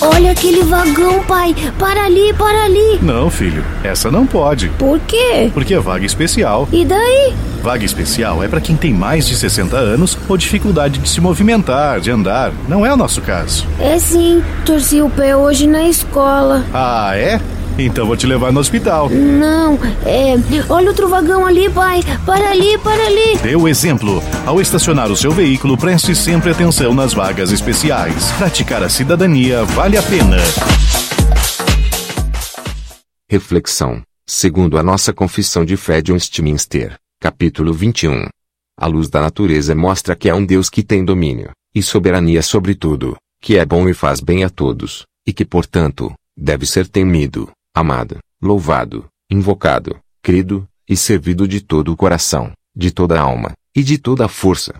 Olha aquele vagão, pai! Para ali, para ali! Não, filho, essa não pode. Por quê? Porque é vaga especial. E daí? Vaga especial é para quem tem mais de 60 anos ou dificuldade de se movimentar, de andar. Não é o nosso caso. É sim, torci o pé hoje na escola. Ah, é? Então vou te levar no hospital. Não, é. Olha outro vagão ali, pai. Para ali, para ali. Dê o exemplo. Ao estacionar o seu veículo, preste sempre atenção nas vagas especiais. Praticar a cidadania vale a pena. Reflexão. Segundo a nossa confissão de fé de Westminster, Capítulo 21 A luz da natureza mostra que é um Deus que tem domínio e soberania sobre tudo, que é bom e faz bem a todos, e que, portanto, deve ser temido, amado, louvado, invocado, crido e servido de todo o coração, de toda a alma e de toda a força.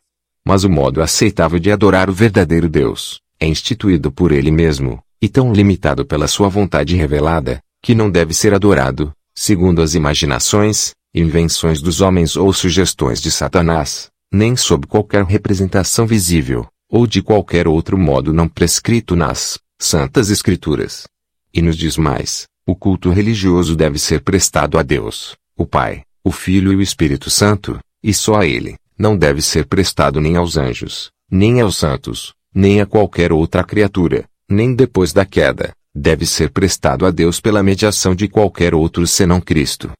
Mas o modo aceitável de adorar o verdadeiro Deus é instituído por ele mesmo, e tão limitado pela sua vontade revelada, que não deve ser adorado, segundo as imaginações, invenções dos homens ou sugestões de Satanás, nem sob qualquer representação visível, ou de qualquer outro modo não prescrito nas Santas Escrituras. E nos diz mais, o culto religioso deve ser prestado a Deus, o Pai, o Filho e o Espírito Santo, e só a Ele, não deve ser prestado nem aos anjos, nem aos santos, nem a qualquer outra criatura, nem depois da queda, deve ser prestado a Deus pela mediação de qualquer outro senão Cristo.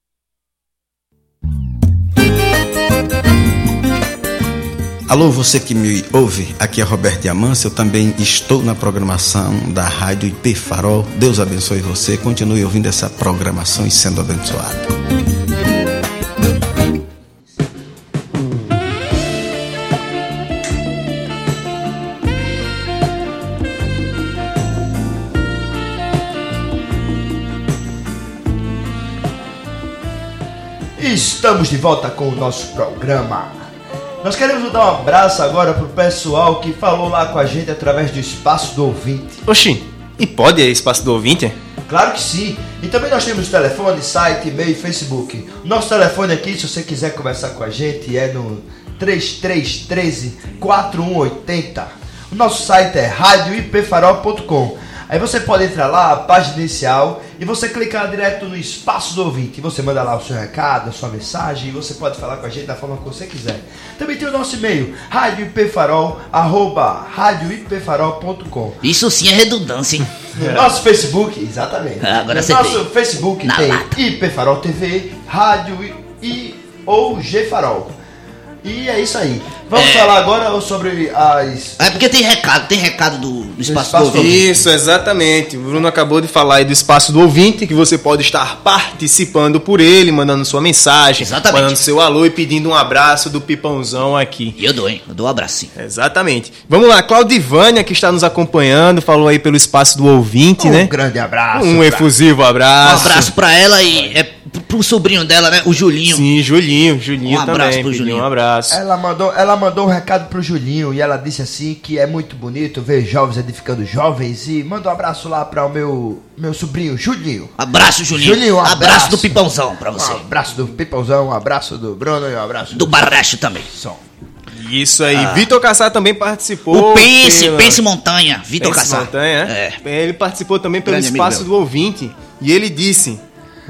Alô, você que me ouve, aqui é Roberto Diamância, eu também estou na programação da Rádio IP Farol. Deus abençoe você, continue ouvindo essa programação e sendo abençoado. Estamos de volta com o nosso programa. Nós queremos dar um abraço agora pro pessoal que falou lá com a gente através do espaço do ouvinte. Oxi, e pode é espaço do ouvinte? Claro que sim. E também nós temos telefone, site, e-mail e Facebook. Nosso telefone aqui, se você quiser conversar com a gente, é no 3313 4180. O nosso site é radioipfarol.com. Aí você pode entrar lá, a página inicial, e você clicar direto no espaço do ouvinte. Você manda lá o seu recado, a sua mensagem, e você pode falar com a gente da forma que você quiser. Também tem o nosso e-mail, radioipfarol, arroba radioipfarol.com. Isso sim é redundância, hein? No nosso Facebook, exatamente. Ah, agora no nosso Facebook Na tem lata. IP Farol TV, Rádio e ou G Farol. E é isso aí. Vamos É. falar agora sobre as. É porque tem recado, tem recado do, do espaço, espaço do do ouvinte. Isso, exatamente. O Bruno acabou de falar aí do espaço do ouvinte, que você pode estar participando por ele, mandando sua mensagem, Exatamente. mandando seu alô e pedindo um abraço do Pipãozão aqui. E eu dou, hein? Eu dou um abracinho. Exatamente. Vamos lá, Claudivânia, que está nos acompanhando, falou aí pelo espaço do ouvinte, Um né? grande abraço. Um pra- efusivo Um abraço. abraço pra ela e é pro- sobrinho dela, né? O Julinho. Sim, Julinho, Julinho Um abraço também. pro Julinho. Um abraço. Ela mandou, ela mandou um recado pro Julinho e ela disse assim que é muito bonito ver jovens edificando jovens e manda um abraço lá para o meu meu sobrinho Julinho. Abraço, Julinho. Julinho, um abraço. abraço. do Pipãozão pra você. Um abraço do Pipãozão, um abraço do Bruno e um abraço Do Barrecho também. Som. Isso aí. Ah. Vitor Cassar também participou. O Pense, pela- Pense Montanha. Vitor Pense Cassar. Montanha, é? Ele participou também pelo Grande espaço do ouvinte. E ele disse: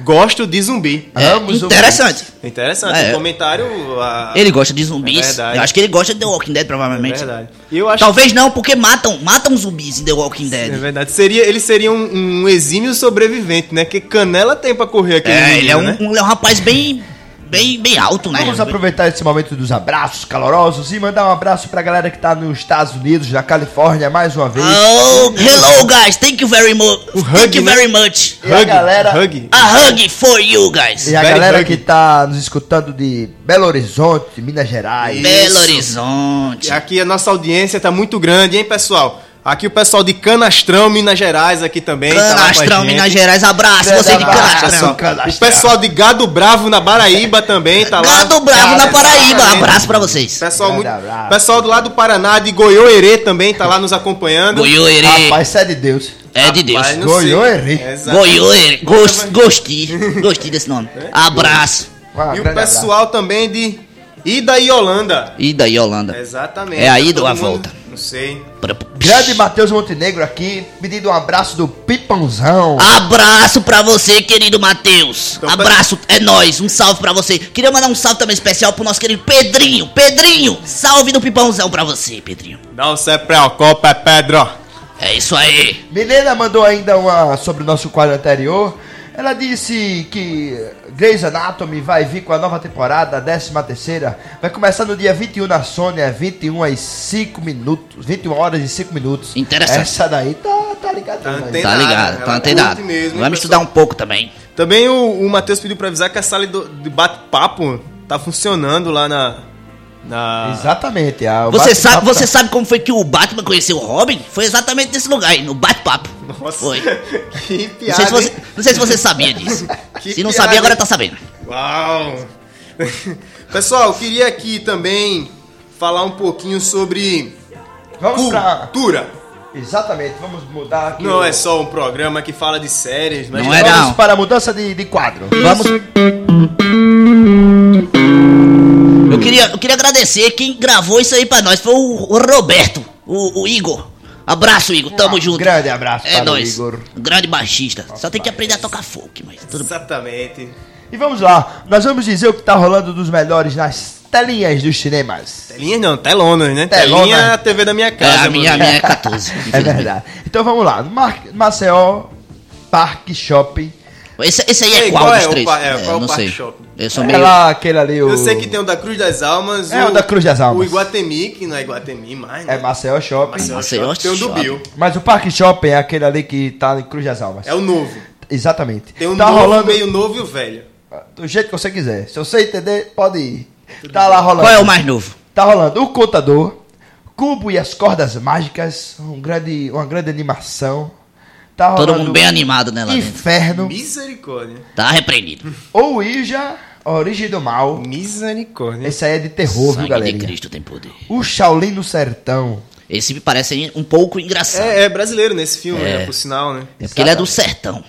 Gosto de zumbi. É, Amo zumbi. interessante. Interessante. É. O comentário. a- Ele gosta de zumbis. É verdade. eu acho que ele gosta de The Walking Dead, É provavelmente. verdade. E eu acho Talvez não, porque matam, matam zumbis em The Walking Dead. É verdade. Seria, ele seria um, um exímio sobrevivente, né? Que canela tem pra correr aquele É, ele é um, né? um- ele é um rapaz bem, bem, bem alto, né? Vamos aproveitar esse momento dos abraços calorosos e mandar um abraço pra galera que tá nos Estados Unidos, na Califórnia, mais uma vez. Oh, hello guys, thank you very much. Thank you né? very much. E a galera, Hug. A hug for you guys. e a Very galera hug. que tá nos escutando de Belo Horizonte, Minas Gerais. Belo Horizonte. Aqui a nossa audiência tá muito grande, hein, pessoal? Aqui o pessoal de Canastrão, Minas Gerais, aqui também. tá Canastrão, gente. Minas Gerais, abraço Grande você de abraço, Canastrão. O pessoal de Gado Bravo na Paraíba também tá lá. Gado Bravo na Paraíba, abraço pra vocês. Pessoal, muito, abraço. pessoal do lado do Paraná, de Goiôerê também tá lá nos acompanhando. Goiôerê, Rapaz, isso é de Deus. é de Deus. Goiôerê. Exato. Goiôerê, gost, gostei, gostei desse nome. Abraço. Um E o pessoal também de Ida e Holanda. E daí, Holanda? Exatamente. É a ida ou a mundo- volta? Não sei. Pra- Grande Matheus Montenegro aqui, pedindo um abraço do Pipãozão. Abraço pra você, querido Matheus. Então, Abraço, é nóis. Um salve pra você. Queria mandar um salve também especial pro nosso querido Pedrinho. Pedrinho, salve do Pipãozão pra você, Pedrinho. Não se preocupe, Pedro. É isso aí. Milena mandou ainda uma sobre o nosso quadro anterior. Ela disse que Grey's Anatomy vai vir com a nova temporada, a 13 terceira. Vai começar no dia 21 na Sony, às 21 às 5 minutos. 21 horas e 5 minutos. Interessante. Essa daí tá, tá ligadinha. Tá né? Tá ligado, tá antenado. mesmo, Vamos estudar um pouco também. Também o, o Matheus pediu pra avisar que a sala de bate-papo tá funcionando lá na, Ah. Exatamente. Você sabe, você tá- sabe como foi que o Batman conheceu o Robin? Foi exatamente nesse lugar aí, no bate-papo. Nossa, Foi. que Não piada. sei, se você, não sei se você sabia disso. Que se não piada, sabia, agora tá sabendo. Uau! Pessoal, eu queria aqui também falar um pouquinho sobre Vamos pra... cultura. Exatamente, vamos mudar aqui. Não o- é só um programa que fala de séries, mas Não é Vamos não. para a mudança de, de quadro. Vamos. Eu queria, eu queria agradecer quem gravou isso aí pra nós. Foi o, o Roberto, o, o Igor. Abraço, Igor. Tamo junto. Grande abraço É para o nóis. Igor. Grande baixista. Só tem que aprender a tocar folk, mas tudo bem. Exatamente. E vamos lá, nós vamos dizer o que tá rolando dos melhores nas telinhas dos cinemas. Telinhas não, telonas, né? Telona. Telinha é a TV da minha É, casa. a minha, a mano. minha é 14. É verdade. Então vamos lá, Mar Maceió, Parque Shopping. Esse, esse aí é Ei, qual, qual dos é o três? pa- é, qual é o não Parque sei. Shopping? Eu sou É meio... lá aquele ali, o... Eu sei que tem o da Cruz das Almas. É o da Cruz das Almas. O Iguatemi, que não é Iguatemi mais, né? É Maceió Shopping. Maceió Maceió Shopping. Tem o do Shopping. Bill. Mas o Parque Shopping é aquele ali que tá em Cruz das Almas. É o novo. Exatamente. Tem o tá novo, rolando meio novo e o velho. do jeito que você quiser. Se você entender, pode ir. Tá lá rolando. Qual é o mais novo? Tá rolando o Contador, Cubo e as Cordas Mágicas, um grande, uma grande animação. Tá Todo mundo bem animado, né, lá dentro. Inferno, Misericórdia. Tá repreendido. ou Ija, Origem do Mal. Misericórdia. Esse aí é de terror, viu, Sangue de? Cristo tem poder. O Shaolin no Sertão. Esse me parece um pouco engraçado. É, é brasileiro nesse filme, É. né? Por sinal, né? É porque ele é do sertão.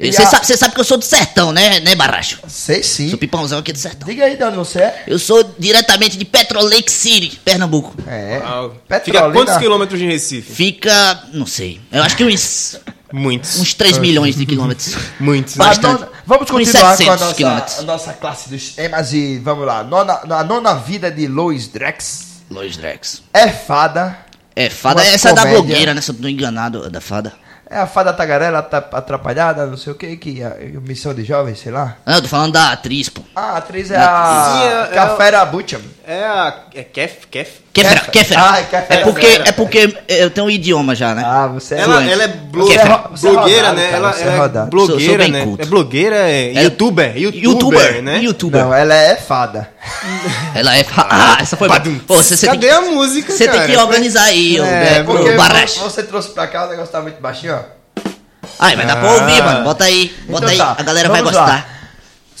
Você a- sabe, você sabe que eu sou do sertão, né, né, Barracho? Sei sim. Sou pipãozão aqui do sertão. Diga aí de onde você é. Eu sou diretamente de Petro Lake City, Pernambuco. É. Uau. Fica quantos quilômetros de Recife? Fica, não sei, eu acho que uns, Muitos. uns 3 milhões de quilômetros. Muitos. Mas Bastante. nona- vamos continuar com a 700 nossa, a nossa classe dos temas e vamos lá. Nona, a nona vida de Lois Drex Lois Drex. é fada. É, fada, essa é da comédia. blogueira, né? Se eu não tô enganado, da fada. É a fada tagarela tá atrapalhada, não sei o que, que a, a missão de jovens, sei lá. Ah, eu tô falando da atriz, pô. Ah, a atriz é Sim, a é- Cafera Butcham. É a. É Kef? Kef? Kéfera. Kéfera. Ah, é Kéfera. É porque, é porque eu tenho um idioma já, né? Ah, você é Ela, ela é é é blogueira, rodado, né? cara, ela você é é rodado. blogueira, Sou- sou bem né? culto. É blogueira, é Ela- youtuber, youtuber, Youtuber, né? Youtuber. Não, ela é fada. Ela é. Ah, essa foi. Pô, você, você tem Cadê que, a música, você tem cara? que organizar aí, o, É, é, porque o Barracho. você trouxe pra cá, o negócio tá muito baixinho, ó. Ai, vai dar pra ouvir, mano. Bota aí, bota Então aí. tá, A galera vai vamos lá.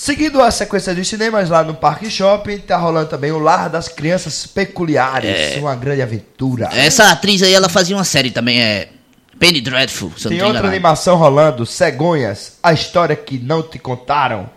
Seguindo a sequência dos cinemas lá no Parque Shopping, tá rolando também o Lar das Crianças Peculiares, É. uma grande aventura. Essa atriz aí, ela fazia uma série também, é. Penny Dreadful, se Tem outra animação rolando, Cegonhas, a história que não te contaram.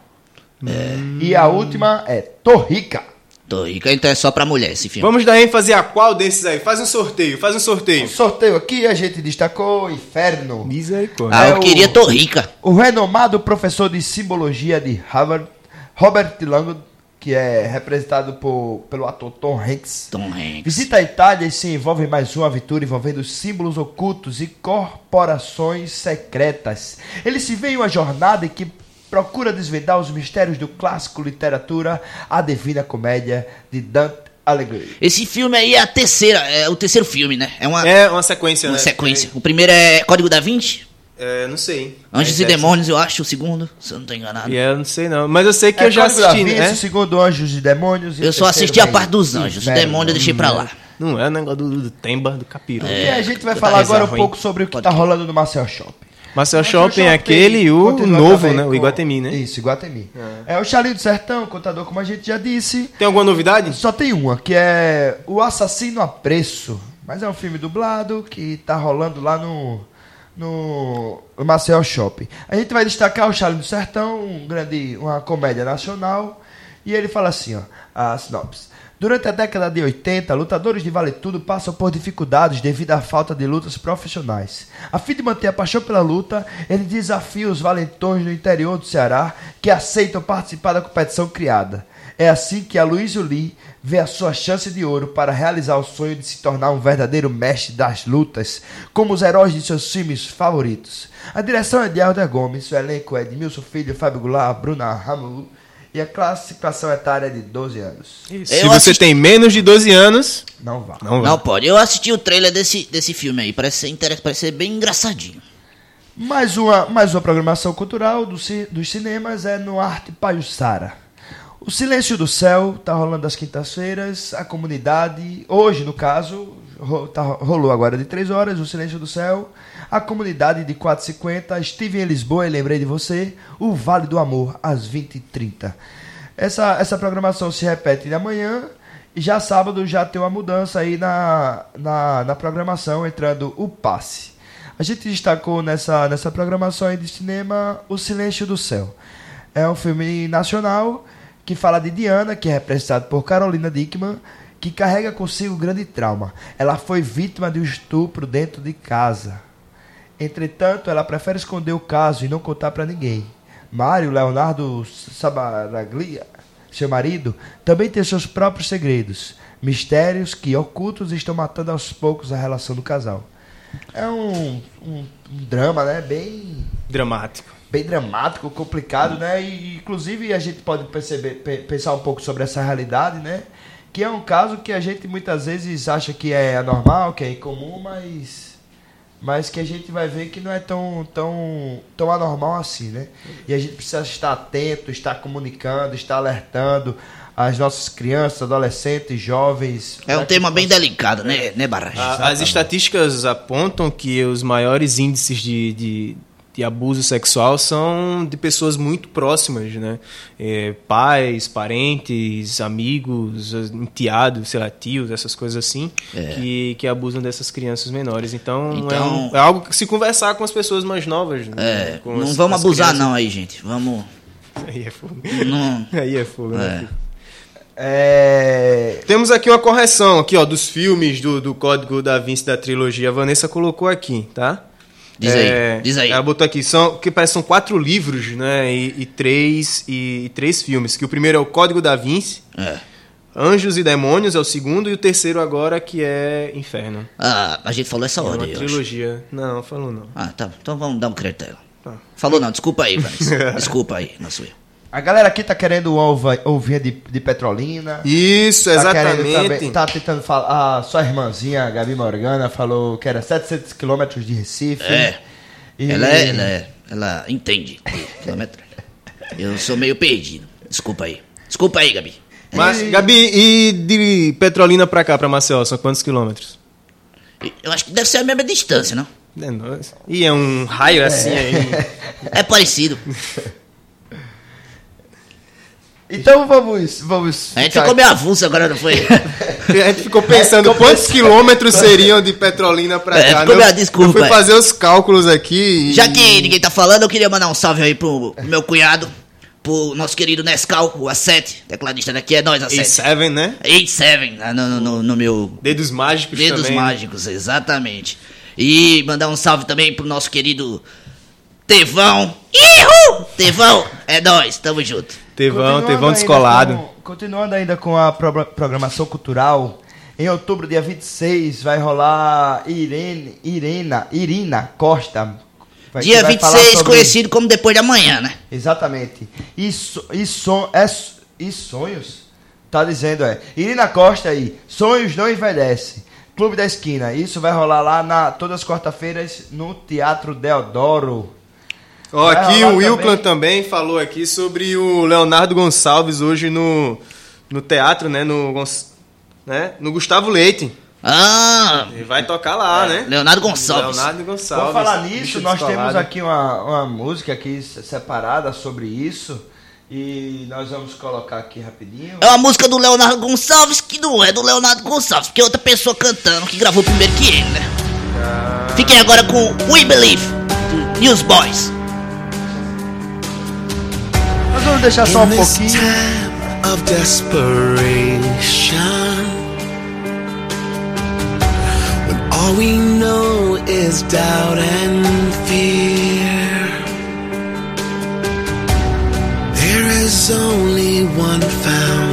E a última é Torrica. Tô rica, então é só pra mulher esse filme. Vamos dar ênfase a qual desses aí? Faz um sorteio, faz um sorteio. No sorteio aqui a gente destacou Inferno. Misericórdia. Ah, É eu o- queria Tô rica. O renomado professor de simbologia de Harvard, Robert Langdon, que é representado por, pelo ator Tom Hanks, Tom Hanks. visita a Itália e se envolve em mais uma aventura envolvendo símbolos ocultos e corporações secretas. Ele se vê em uma jornada em que procura desvendar os mistérios do clássico literatura A Divina Comédia de Dante Alighieri. Esse filme aí é a terceira, é o terceiro filme, né? É uma, É uma sequência, uma né? sequência. O primeiro é Código da Vinci, É, não sei. Anjos É, e Demônios, eu acho, o segundo, se eu não tô enganado. ser. E eu não sei não. Mas eu sei que É eu já Código assisti, Vinci, né? o segundo Anjos e Demônios. e Eu só assisti a vem parte dos anjos, o demônio eu deixei pra lá. Não é o negócio do, do Temba, do Capiru. E a gente vai Tá falar agora um pouco sobre o que tá rolando no Marcel Shopping. Marcel Marcel Shopping é aquele e o novo, né? O Iguatemi, né? Isso, Iguatemi. É. o Chalinho do Sertão, contador, como a gente já disse. Tem alguma novidade? Só tem uma, que é O Assassino a Preço. Mas é um filme dublado que tá rolando lá no, no, Marcel Shopping. A gente vai destacar o Chalinho do Sertão, um grande, uma comédia nacional. E ele fala assim, ó, a sinopse. Durante a década de 80, lutadores de vale tudo passam por dificuldades devido à falta de lutas profissionais. A fim de manter a paixão pela luta, ele desafia os valentões do interior do Ceará que aceitam participar da competição criada. É assim que Aloysio Lee vê a sua chance de ouro para realizar o sonho de se tornar um verdadeiro mestre das lutas, como os heróis de seus filmes favoritos. A direção é de Helder Gomes, o elenco é de Milson Filho, Fábio Goulart, Bruna Ramu e a classificação etária é de 12 anos. Se Eu você assisti- tem menos de 12 anos, Não vá. não vai. Não pode. Eu assisti o trailer desse, desse filme aí, parece ser, interess- parece ser bem engraçadinho. Mais uma, mais uma programação cultural do ci- dos cinemas é no Arte Pajussara. O Silêncio do Céu tá rolando às quintas-feiras. A comunidade, hoje no caso, ro- tá- rolou agora de 3 horas. O Silêncio do Céu. A comunidade de 450. Estive em Lisboa e lembrei de você. O Vale do Amor às 20h30. Essa, essa programação se repete amanhã. E já sábado já tem uma mudança aí na, na, na programação, entrando o passe. A gente destacou nessa, nessa programação aí de cinema O Silêncio do Céu. É um filme nacional que fala de Diana, que é representada por Carolina Dickman, que carrega consigo grande trauma. Ela foi vítima de um estupro dentro de casa. Entretanto, ela prefere esconder o caso e não contar para ninguém. Mário Leonardo Sabaraglia, seu marido, também tem seus próprios segredos, mistérios que ocultos estão matando aos poucos a relação do casal. É um, um- um drama, né? Bem Dramático. bem dramático, complicado, né? E inclusive a gente pode perceber, pe- pensar um pouco sobre essa realidade, né? Que é um caso que a gente muitas vezes acha que é anormal, que é incomum, mas mas que a gente vai ver que não é tão tão tão anormal assim, né? E a gente precisa estar atento, estar comunicando, estar alertando as nossas crianças, adolescentes, jovens. É um tema bem delicado, né, né Barra? As estatísticas apontam que os maiores índices de, de, de abuso sexual são de pessoas muito próximas, né? É, pais, parentes, amigos, enteados, sei lá, tios, essas coisas assim, É. que, que abusam dessas crianças menores. Então, é, Então- um- é algo que se conversar com as pessoas mais novas. né? É, não as- vamos as abusar crianças. não aí, gente. Vamos... Aí é fogo. Não... Aí é fogo, né? É. É... Temos aqui uma correção aqui, ó, dos filmes do, do Código da Vinci da trilogia. A Vanessa colocou aqui, tá? Diz aí, diz aí. Ela botou aqui, são, que parece são quatro livros, né? E, e três, e, e três filmes. Que o primeiro é o Código da Vinci. É. Anjos e Demônios é o segundo. E o terceiro agora que é Inferno. Ah, a gente falou essa É uma eu acho. trilogia. Não, falou não. Ah, tá. Então vamos dar um crédito a ela. Tá. Falou não, desculpa aí, Vanessa. Desculpa aí, não sou eu. A galera aqui tá querendo ovinha de, de Petrolina. Isso, Tá exatamente. também- tá tentando falar. A sua irmãzinha, a Gabi Morgana, falou que era 700 quilômetros de Recife. É. E- Ela é, ela é, ela entende. Eu sou meio perdido. Desculpa aí. Desculpa aí, Gabi. Mas, Gabi, e de Petrolina pra cá, pra Maceió, são quantos quilômetros? Eu acho que deve ser a mesma distância, não? É nóis. E é um raio assim aí. É parecido. Então vamos. vamos A gente ficou meio avulso agora, não foi? A gente ficou pensando quantos quilômetros seriam de Petrolina pra É, cá. ficou né? meio- desculpa, Eu fui é. fazer os cálculos aqui. e- Já que ninguém tá falando, eu queria mandar um salve aí pro meu cunhado, pro nosso querido Nescau, o A7, tecladista daqui, é nós, A7. A7, né? 87, ah, no, no, no, no meu... Dedos mágicos Dedos também. mágicos, exatamente. E mandar um salve também pro nosso querido Tevão. Ihu! Tevão, é nós, tamo junto. Tevão, Tevão ainda descolado. com- continuando ainda com a pro- programação cultural, em outubro, dia 26, vai rolar Irene, Irena, Irina Costa. Vai- Dia que vai falar 26, sobre- conhecido como depois de amanhã, né? Exatamente. E, so- e, son- é e sonhos? Tá dizendo, é. Irina Costa aí, sonhos não envelhece. Clube da Esquina. Isso vai rolar lá na, todas as quarta-feiras no Teatro Deodoro. Ó, Vai aqui o Wilclan também falou aqui sobre o Leonardo Gonçalves hoje no, no teatro, né? No, né? no Gustavo Leite. Ah! Ele vai tocar lá, né? Leonardo Gonçalves. Leonardo Gonçalves. Por falar nisso, nós temos aqui uma, uma música aqui se- separada sobre isso. E nós vamos colocar aqui rapidinho. É uma música do Leonardo Gonçalves que não é do Leonardo Gonçalves, porque é outra pessoa cantando que gravou primeiro que ele, né? Fiquem agora com We Believe, do Newsboys. Vamos deixar só um pouquinho. time of desperation, when all we know is doubt and fear, there is only one foundation.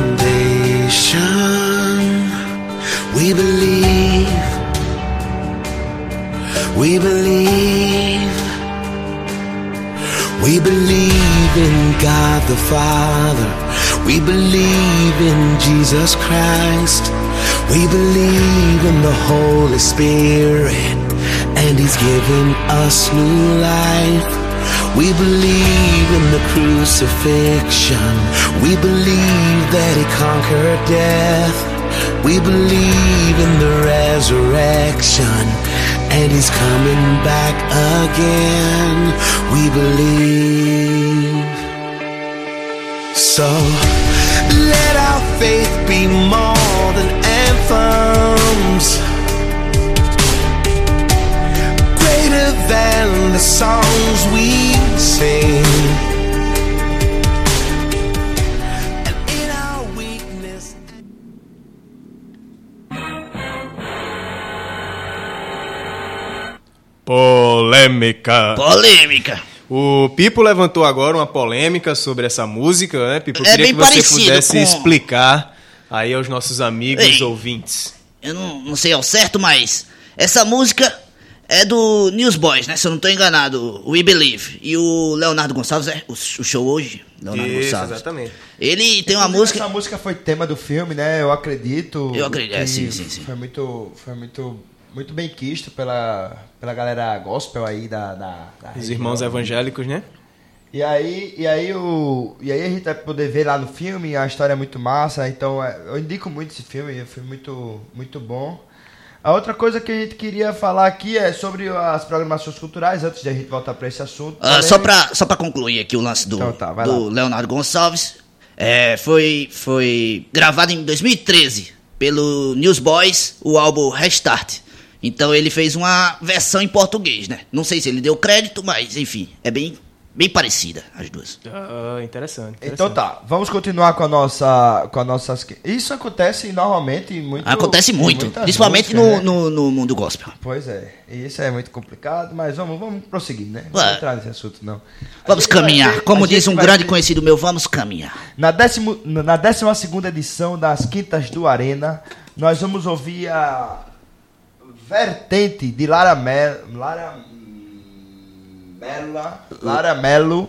We believe, we believe. We believe in God the Father. We believe in Jesus Christ. We believe in the Holy Spirit. And He's given us new life. We believe in the crucifixion. We believe that he conquered death. We believe in the resurrection. And he's coming back again. We believe. So let our faith be more than anthems. Greater than the songs we sing. Polêmica. Polêmica. O Pipo levantou agora uma polêmica sobre essa música, né, Pipo? Eu É queria bem que você pudesse com- explicar aí aos nossos amigos Ei. ouvintes. Eu não, não sei ao certo, mas essa música é do Newsboys, né? Se eu não tô enganado, o We Believe. E o Leonardo Gonçalves, é o, o show hoje, Leonardo Isso, Gonçalves. exatamente. Ele tem uma Inclusive, música. Essa música foi tema do filme, né? Eu acredito. Eu acredito, é, sim, sim, sim. Foi muito, foi muito, muito bem quisto pela, pela galera gospel aí da, da, da Os região. irmãos evangélicos, né? E aí, e aí o, e aí a gente vai poder ver lá no filme, a história é muito massa, então é, eu indico muito esse filme, é um filme muito, muito bom. A outra coisa que a gente queria falar aqui é sobre as programações culturais, antes de a gente voltar para esse assunto. Ah, só, pra, só pra concluir aqui o lance do, Então tá, do. Leonardo Gonçalves. É, foi, foi gravado em 2013 pelo Newsboys, o álbum Restart. Então ele fez uma versão em português, né? Não sei se ele deu crédito, mas enfim, é bem, bem parecida as duas. Ah, interessante. Então tá, vamos continuar com a nossa, com a nossas. Isso acontece normalmente em muito. Acontece muito, principalmente músicas, no, né? no, no mundo gospel. Pois é, isso é muito complicado, mas vamos, vamos prosseguir, né? Não vamos entrar nesse assunto, não. Vamos caminhar. ter- Como diz um grande ter- conhecido meu, vamos caminhar. Na, décimo, na décima segunda edição das Quintas do Arena, nós vamos ouvir a vertente de Lara Mel, Lara Mela, Lara Melo.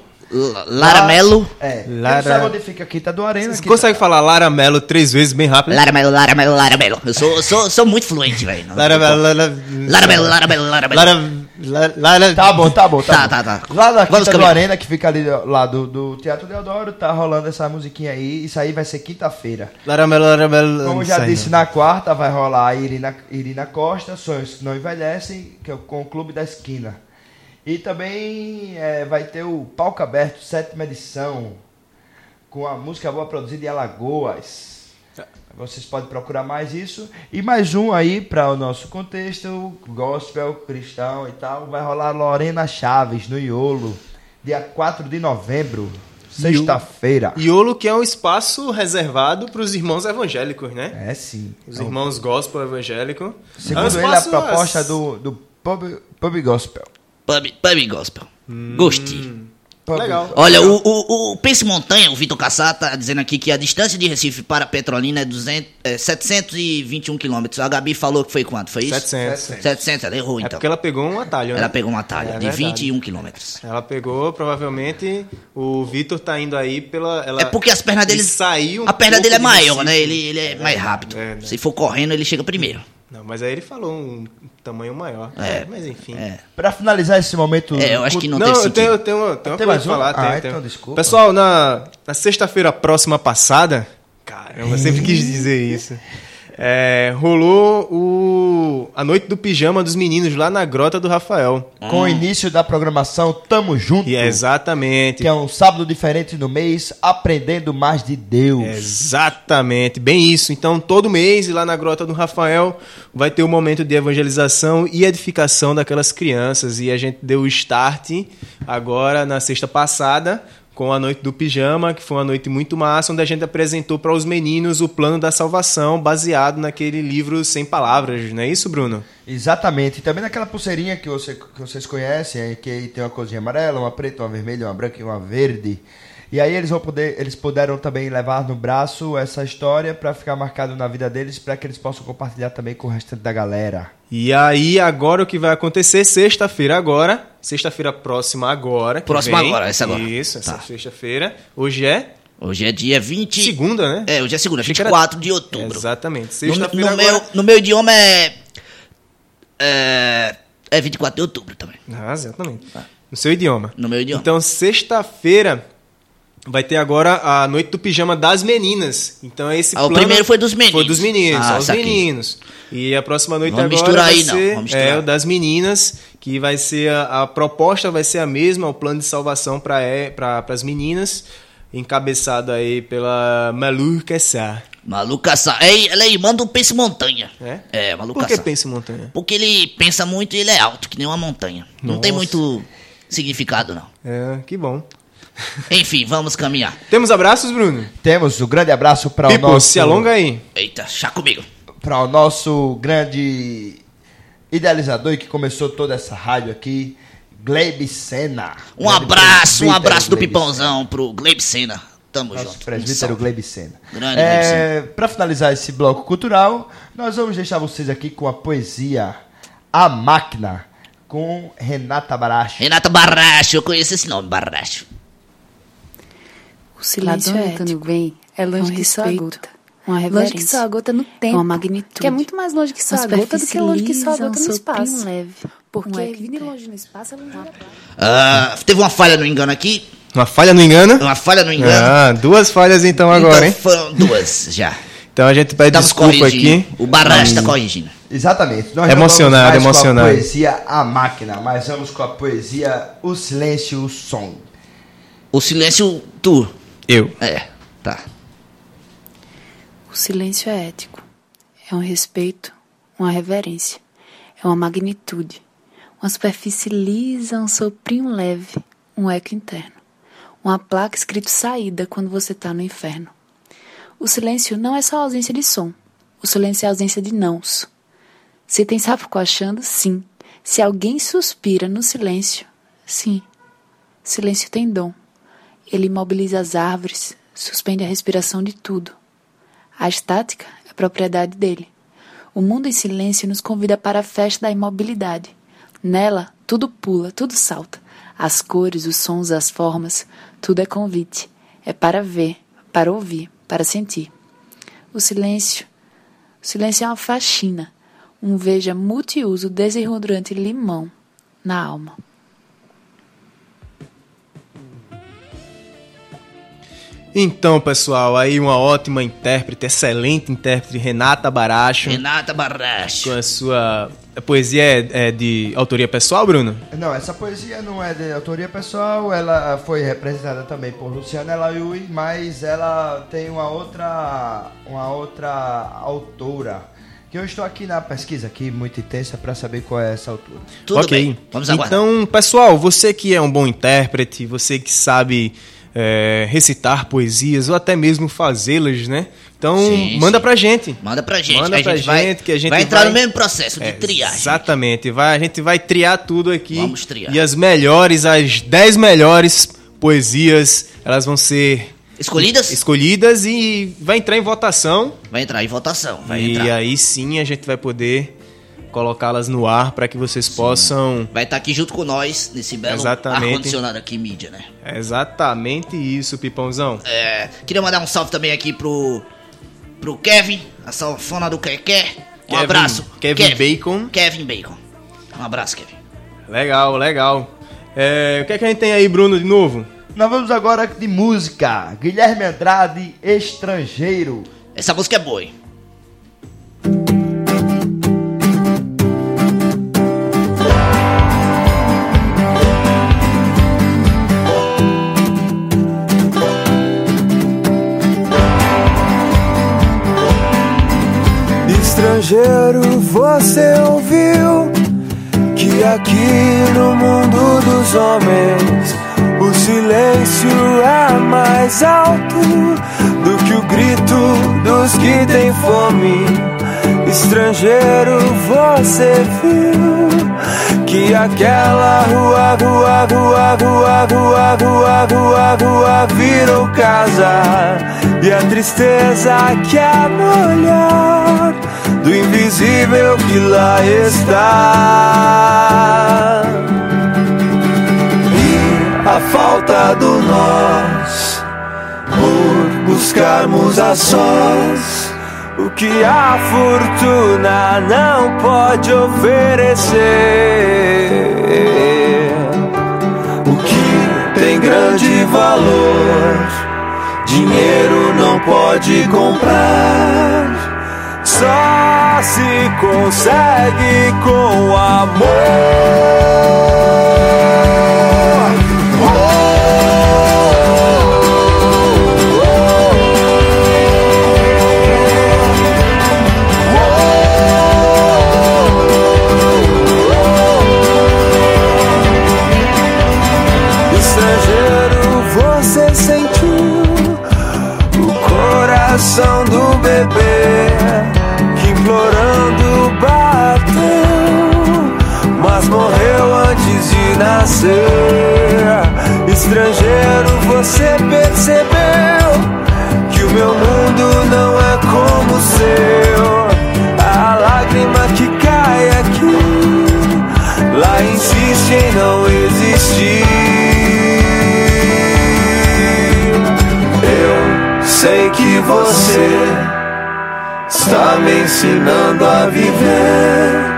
Lara Melo. É. Lara- Lara... sabe onde fica a Quinta do Arena? Você consegue falar Lara Melo três vezes bem rápido? Lara Melo, Lara Melo, Lara Melo. Eu sou, sou, sou muito fluente, velho. Não- Lara Melo, Lara Lara Melo, Lara Melo, Lara Melo. Lara, Lara, Lara- Tá bom, tá bom, tá, Tá, bom. tá, tá. Lá na Vamos Quinta do. Arena, que fica ali lá do, do Teatro Deodoro, tá rolando essa musiquinha aí. Isso aí vai ser quinta-feira. Lara Melo, Lara Melo. Como não já disse, não. na quarta vai rolar a Irina, Irina Costa, Sonhos não envelhecem, que é com o Clube da Esquina. E também é, vai ter o Palco Aberto, sétima edição, com a música boa produzida em Alagoas. Vocês podem procurar mais isso. E mais um aí para o nosso contexto, gospel, cristão e tal. Vai rolar Lorena Chaves no Iolo, dia 4 de novembro, sexta-feira. Iolo, que é um espaço reservado para os irmãos evangélicos, né? É sim. Os irmãos gospel evangélico. Segundo É um ele, a proposta do, do pub, pub Gospel. Pub, pub gospel. Gostei. Pub- Legal. Olha, o, o, o Pense Montanha, o Vitor Cassá, tá dizendo aqui que a distância de Recife para Petrolina é, 200, é 721 quilômetros. A Gabi falou que foi quanto? Foi isso? 700. 700, ela errou É então. porque ela pegou um atalho, né? Ela pegou uma talha É de verdade. 21 quilômetros. Ela pegou, provavelmente, o Vitor tá indo aí pela... Ela, É porque as pernas dele. ele saiu um a perna dele é de maior, Recife. né? Ele, ele é mais rápido. É, né? Se for correndo, ele chega primeiro. Não, mas aí ele falou um tamanho maior. É. mas enfim. É. Pra finalizar esse momento. É, eu acho que não, Não, tem eu sentido. tenho, eu tenho, eu tenho uma Tem coisa mais pra falar. Ah, tenho, então tenho. desculpa. Pessoal, na, na sexta-feira próxima passada, caramba, eu sempre quis dizer isso. É, rolou o, a noite do pijama dos meninos lá na Grota do Rafael. Com o início da programação Tamo Junto. E é exatamente. Que é um sábado diferente no mês, aprendendo mais de Deus. Exatamente, bem isso. Então, todo mês, lá na Grota do Rafael, vai ter um momento de evangelização e edificação daquelas crianças. E a gente deu o start agora, na sexta passada, com a Noite do Pijama, que foi uma noite muito massa, onde a gente apresentou para os meninos o plano da salvação, baseado naquele livro Sem Palavras. Não é isso, Bruno? Exatamente. E também naquela pulseirinha que, você, que vocês conhecem, aí, que tem uma coisinha amarela, uma preta, uma vermelha, uma branca e uma verde. E aí eles vão poder, eles puderam também levar no braço essa história para ficar marcado na vida deles, para que eles possam compartilhar também com o restante da galera. E aí, agora o que vai acontecer, sexta-feira agora, sexta-feira próxima agora. Próxima vem. agora, essa agora. Isso, essa Tá. sexta-feira. Hoje é Hoje é dia 20. segunda, né? É, hoje é segunda, Achei que era- 24 de outubro. Exatamente. No, Sexta-feira no agora. meu, no meu idioma é. É. É 24 de outubro também. Ah, exatamente. No seu idioma. No meu idioma. Então, sexta-feira vai ter agora a noite do pijama das meninas. Então, esse Ah, o plano primeiro foi dos meninos. Foi dos meninos, Ah, os meninos. E a próxima noite Vamos agora vai aí, não. ser é, o das meninas, que vai ser a, a proposta vai ser a mesma, o plano de salvação para para as meninas, encabeçado aí pela Malu Kessar. Malu. Ei, ela aí, manda um pense montanha. É? É, Malu Por que em montanha? Porque ele pensa muito e ele é alto, que nem uma montanha. Não tem Nossa. muito significado, não. É, que bom. Enfim, vamos caminhar. Temos abraços, Bruno? Temos um grande abraço para o nosso se alonga aí. Eita, chá comigo. para o nosso grande idealizador e que começou toda essa rádio aqui, Glebe Sena. Um Grande abraço, um abraço do Glebe Pipãozão pro Glebe Sena. Tamo Nosso junto. Um presbítero salve. Glebe Sena. Grande Sena. É, para finalizar esse bloco cultural, nós vamos deixar vocês aqui com a poesia A Máquina, com Renata Baracho. Renata Barracho, eu conheço esse nome, Barracho. O silêncio Ladona é ético. bem, é longe um que só gota. Uma Longe reverência. que só a gota no tempo. Uma magnitude. Que é muito mais longe que só a gota do que longe que só a gota no um espaço. leve. Porque Um é vir longe no espaço é longe. Ah, teve uma falha no engano aqui. Uma falha no engano? Uma falha no engano. Ah, duas falhas então agora, hein? Foram duas já. Então a gente pede Estamos desculpa corrigindo. aqui. O Barracho tá Hum. corrigindo. Exatamente. Nós Emocionado, não vamos mais emocionado. Com a poesia A Máquina, mas vamos com a poesia O Silêncio, o Som. O silêncio, tu. Eu. É, tá. O silêncio é ético. É um respeito, uma reverência. É uma magnitude. Uma superfície lisa, um soprinho leve, um eco interno. Uma placa escrito saída quando você está no inferno. O silêncio não é só ausência de som. O silêncio é ausência de nãos. Se tem sapo coachando, sim. Se alguém suspira no silêncio, sim. Silêncio tem dom. Ele imobiliza as árvores, suspende a respiração de tudo. A estática é propriedade dele. O mundo em silêncio nos convida para a festa da imobilidade. Nela, tudo pula, tudo salta. As cores, os sons, as formas, tudo é convite. É para ver, para ouvir, para sentir. O silêncio. O silêncio é uma faxina, um veja multiuso desenrolante limão na alma. Então, pessoal, aí uma ótima intérprete, excelente intérprete, Renata Baracho. Renata Barracho. Com a sua. A poesia é, é de autoria pessoal, Bruno? Não, essa poesia não é de autoria pessoal, ela foi representada também por Luciana Elaiui, mas ela tem uma outra, uma outra autora. Que eu estou aqui na pesquisa aqui muito intensa para saber qual é essa autora. ok. Vamos aguardar. Então, pessoal, você que é um bom intérprete, você que sabe é, recitar poesias ou até mesmo fazê-las, né? Então, Sim, manda sim. pra gente. Manda pra gente, Manda que a pra gente vai- gente que a gente vai entrar vai- no mesmo processo de É, triagem. Exatamente. Vai, a gente vai triar tudo aqui. Vamos triar. E as melhores, as 10 melhores poesias, elas vão ser Escolhidas? escolhidas e vai entrar em votação. Vai entrar em votação. Vai e entrar. aí sim a gente vai poder colocá-las no ar para que vocês possam. Vai estar aqui junto com nós nesse belo Exatamente. ar-condicionado aqui, mídia, né? É exatamente isso, Pipãozão. É, queria mandar um salve também aqui pro, pro Kevin, a salfona do Keké. Um Kevin- abraço. Kevin Bacon. Kevin Bacon. Um abraço, Kevin. Legal, legal. É, o que é que a gente tem aí, Bruno, de novo? Nós vamos agora de música. Guilherme Andrade, Estrangeiro. Essa música é boa, hein? Estrangeiro, você ouviu que aqui no mundo dos homens o silêncio é mais alto do que o grito dos que têm fome. Estrangeiro, você viu que aquela rua, rua, rua, rua, rua, rua, rua, rua virou casa e a tristeza quer molhar do invisível que lá está. E a falta do nós, por buscarmos a sós, o que a fortuna não pode oferecer. O que tem grande valor, dinheiro não pode comprar só se consegue com amor. nascer. Estrangeiro, você percebeu que o meu mundo não é como o seu. A lágrima que cai aqui, lá insiste em não existir. Eu sei que você está me ensinando a viver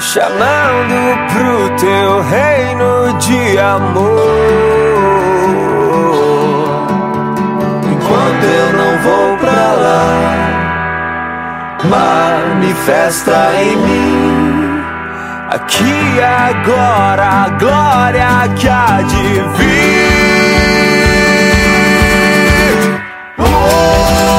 chamando pro teu reino de amor. Enquanto eu não vou pra lá, manifesta em mim. Aqui agora a glória que há de vir. Oh!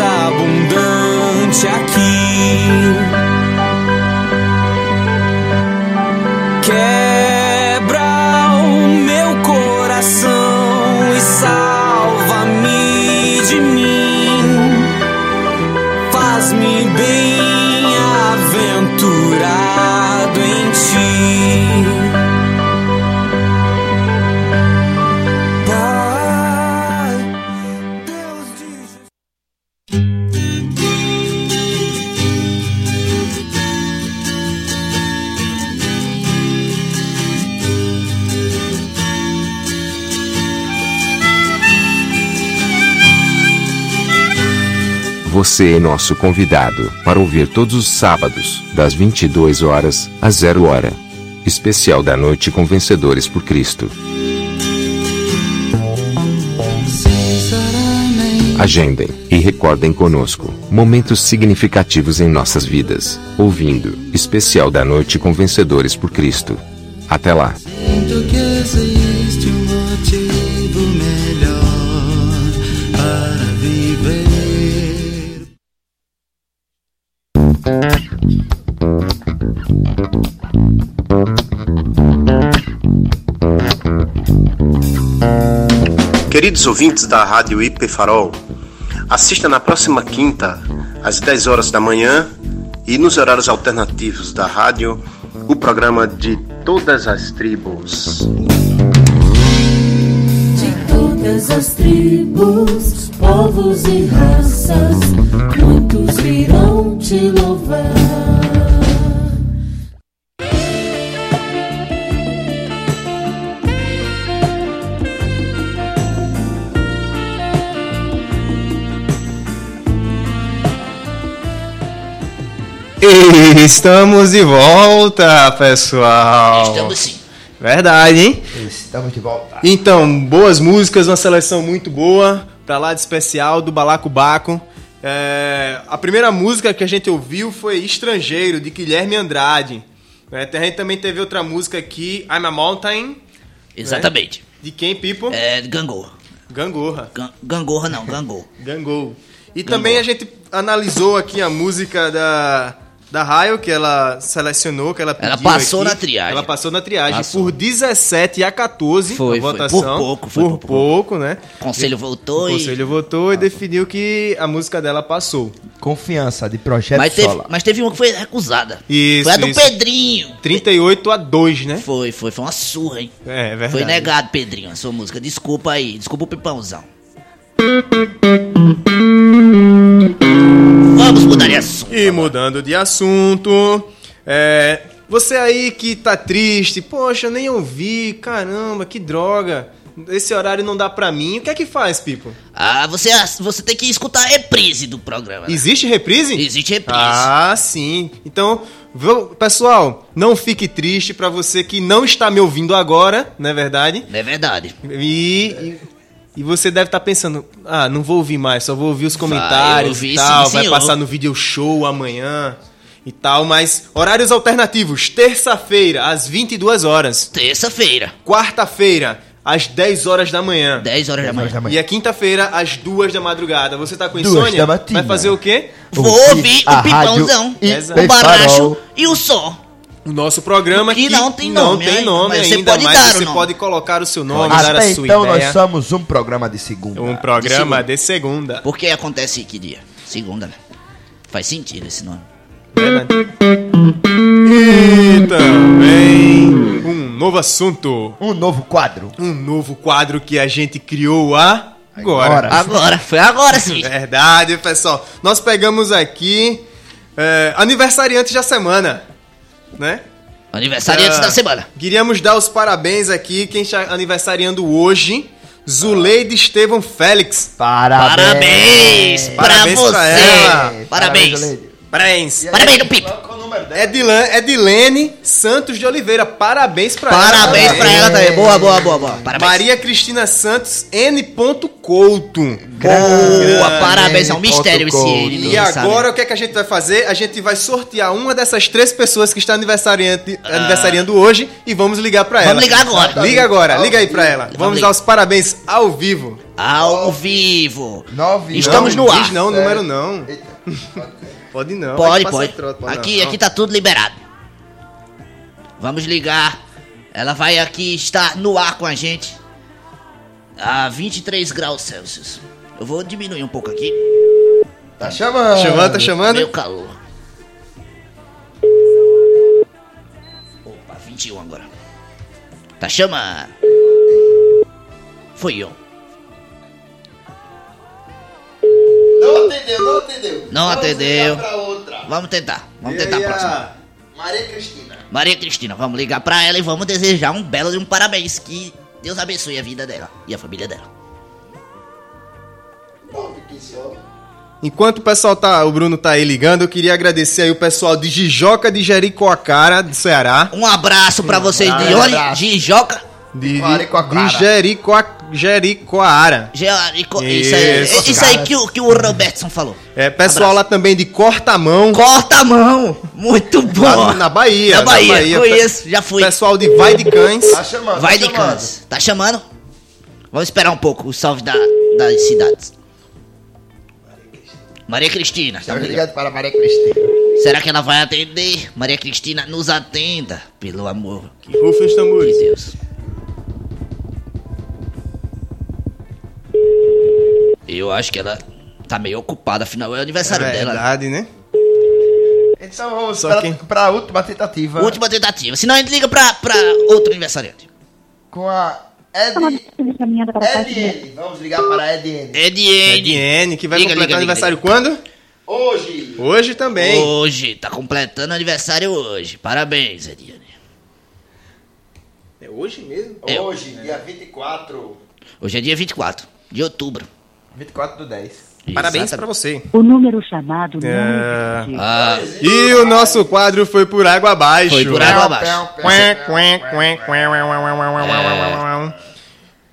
álbum Você é nosso convidado para ouvir todos os sábados, das 22 horas às 0 hora. Especial da noite com vencedores por Cristo. Agendem e recordem conosco momentos significativos em nossas vidas, ouvindo Especial da Noite com Vencedores por Cristo. Até lá! Queridos ouvintes da Rádio IP Farol, assista na próxima quinta, às 10 horas da manhã, e nos horários alternativos da rádio, o programa de Todas as Tribos. De todas as tribos, povos e raças, muitos virão te louvar. E Estamos de volta, pessoal. Estamos sim. Verdade, hein? Estamos de volta. Então, boas músicas, uma seleção muito boa. Pra lá de especial, do Balacobaco. É, a primeira música que a gente ouviu foi Estrangeiro, de Guilherme Andrade. É, a gente também teve outra música aqui, I'm a Mountain. Exatamente. né? De quem, People? É, Gangorra. Gangorra. Gan- Gangorra não, Gangô. Gangô. E também a gente analisou aqui a música da, da Raio, que ela selecionou, que ela pediu Ela passou aqui. na triagem. Ela passou na triagem Passou. por 17 a 14 Foi, a foi. votação. Por pouco, foi por, por pouco, né? O conselho votou O e- conselho votou e definiu que a música dela passou. Confiança de projeto Mas teve, Sola. mas teve uma que foi recusada. Isso, foi a do isso. Pedrinho. 38 a 2, né? Foi, foi, foi uma surra, hein? É, é verdade. Foi negado, Pedrinho, a sua música. Desculpa aí, desculpa o Pipãozão. Vamos mudar de assunto. E mudando de assunto, é, você aí que tá triste, poxa, eu nem ouvi, caramba, que droga. Esse horário não dá pra mim. O que é que faz, Pipo? Ah, você, você tem que escutar a reprise do programa. né? Existe reprise? Existe reprise. Ah, sim. Então, vou- pessoal, não fique triste pra você que não está me ouvindo agora, não é verdade? É verdade. E, e, e você deve estar pensando, ah, não vou ouvir mais, só vou ouvir os comentários ouvir, e tal, sim, vai senhor. passar no video show amanhã e tal, mas horários alternativos, terça-feira às 22 horas. Terça-feira. Quarta-feira às 10 horas da manhã. 10 horas da manhã. E a quinta-feira às 2 da madrugada. Você tá com Duas insônia? Vai fazer o quê? Vou ouvir o Pipãozão, Exato. o Baracho e o Som. O nosso programa Que que não tem não nome tem ainda, nome mas você ainda, pode mas você nome. pode colocar o seu nome, dar a Até sua então ideia. nós somos um programa de segunda. Um programa de segunda. Por que acontece que dia? Segunda, né? Faz sentido esse nome. E também um novo assunto. Um novo quadro. Um novo quadro que a gente criou a agora. Agora, foi agora sim. Verdade, pessoal. Nós pegamos aqui é, aniversariantes da semana, né? Aniversariantes Ah, da semana. Queríamos dar os parabéns aqui, quem está aniversariando hoje, Zuleide Estevão Félix. Parabéns pra Parabéns você. pra ela. Parabéns. Parabéns. Parabéns do Pipo. Edilan, Edilene Santos de Oliveira. Parabéns pra Parabéns ela. pra ela também. Boa, boa, boa, boa. Parabéns. Maria Cristina Santos N. Couto. Boa, parabéns. É um mistério esse ele. E ninguém sabe. agora o que, é que a gente vai fazer? A gente vai sortear uma dessas três pessoas que está aniversariando, aniversariando hoje e vamos ligar pra ela. Vamos ligar agora. Liga agora, liga aí pra ela. Vamos, ligar. dar os parabéns ao vivo. Ao vivo. Nove, Estamos não, no ar. Diz não, número não. Pode não. Pode, pode. pode Aqui, não. aqui tá tudo liberado. Vamos ligar. Ela vai aqui estar no ar com a gente. A 23 graus Celsius. Eu vou diminuir um pouco aqui. Tá chamando. Chamando, tá chamando? Meu calor. Opa, 21 agora. Tá chamando. Foi eu. Não atendeu, não atendeu. Não Vamos atendeu. ligar pra outra. Vamos tentar. Vamos E tentar a próxima. Maria Cristina. Maria Cristina, vamos ligar pra ela e vamos desejar um belo de um parabéns. Que Deus abençoe a vida dela e a família dela. Enquanto o pessoal tá, o Bruno tá aí ligando, eu queria agradecer aí o pessoal de Jijoca de Jericoacoara, do Ceará. Um abraço pra vocês de onde? Jijoca. De, de, Jericoacoara. de Jericoara. Jerico, isso aí, Isso. isso aí que, o- que o Robertson falou. É, pessoal lá também de Cortamão. Cortamão! Muito bom! Lá na Bahia. Na Bahia, conheço, já fui. Pessoal de Vai de Cães. Tá chamando, Vai tá de chamando. Cães. Tá chamando? Vamos esperar um pouco o salve da, das cidades. Maria Cristina, tá? Obrigado para Maria Cristina. Será que ela vai atender? Maria Cristina, nos atenda, pelo amor Que rufem os tambores. de Deus. Eu acho que ela tá meio ocupada, afinal é o aniversário É dela. verdade, né? Então vamos Só para, quem- para a última tentativa. Última tentativa. Senão a gente liga pra, pra outro aniversariante. Com a Ed... Ediene. Vamos ligar para a Ediene. Ediene. Ediene, que vai Liga, completar liga, liga, aniversário quando? Hoje. Hoje também. Hoje, tá completando aniversário hoje. Parabéns, Ediane. É hoje mesmo? É. Hoje, dia 24. Hoje é dia 24 de outubro. 24 do 10. Parabéns para você. O número chamado não ah. E o nosso quadro foi por água abaixo. Foi por água abaixo.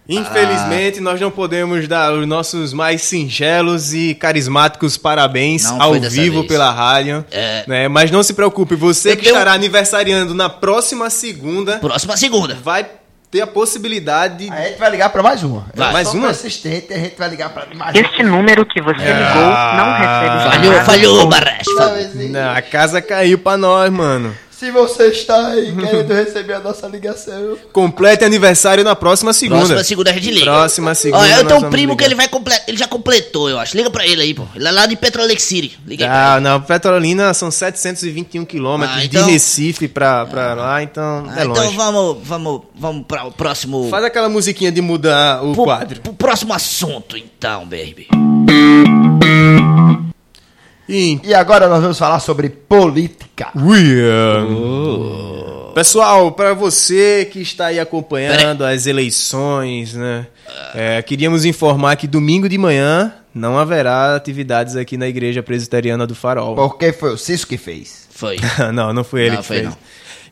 Infelizmente, ah. nós não podemos dar os nossos mais singelos e carismáticos parabéns não ao vivo vez. pela rádio. É. Né? Mas não se preocupe, você Eu que tenho... estará aniversariando na próxima segunda. Próxima segunda. Vai ter a possibilidade. A gente vai ligar para mais uma. Vai. Eu Mais uma? persistente, a gente vai ligar para mais uma. Este número que você ligou não recebe Falhou, falhou, falhou. Não, a casa caiu pra nós, mano. Se você está aí querendo receber a nossa ligação, Complete aniversário na próxima segunda. Próxima segunda a gente liga. Próxima segunda. Ó, eu tenho um primo que ligar. ele vai completar. Ele já completou, eu acho. Liga pra ele aí, pô. Ele é lá de Petrolec City. Liga aí. pra Ah, não, Petrolina são 721 quilômetros Ah, então- de Recife pra, pra lá, então ele. é Ah, então longe. vamos, vamos, vamos para o próximo. Faz aquela musiquinha de mudar o pro, quadro. pro próximo assunto, então, baby. E, E agora nós vamos falar sobre política. William. Pessoal, para você que está aí acompanhando as eleições, né? é, queríamos informar que domingo de manhã não haverá atividades aqui na Igreja Presbiteriana do Farol. Porque foi o Cisco que fez. Foi. não, não foi ele Não, que foi fez. não.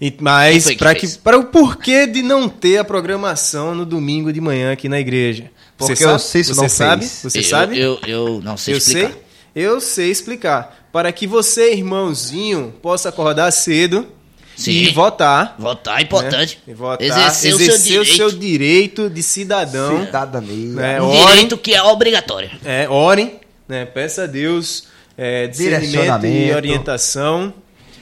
E- mas que para fez? que, para o porquê de não ter a programação no domingo de manhã aqui na igreja? Porque você sabe? o Cício você não sabe? fez. Você eu, sabe? Eu, eu não sei Eu explicar. sei. Eu sei explicar. Para que você, irmãozinho, possa acordar cedo Sim. e votar. Votar é importante. né? E votar, Exercer o seu exercer o direito. seu direito de cidadão. Cidadania. né? Um Orem, direito que é obrigatório. é, orem, né? peça a Deus é, discernimento e orientação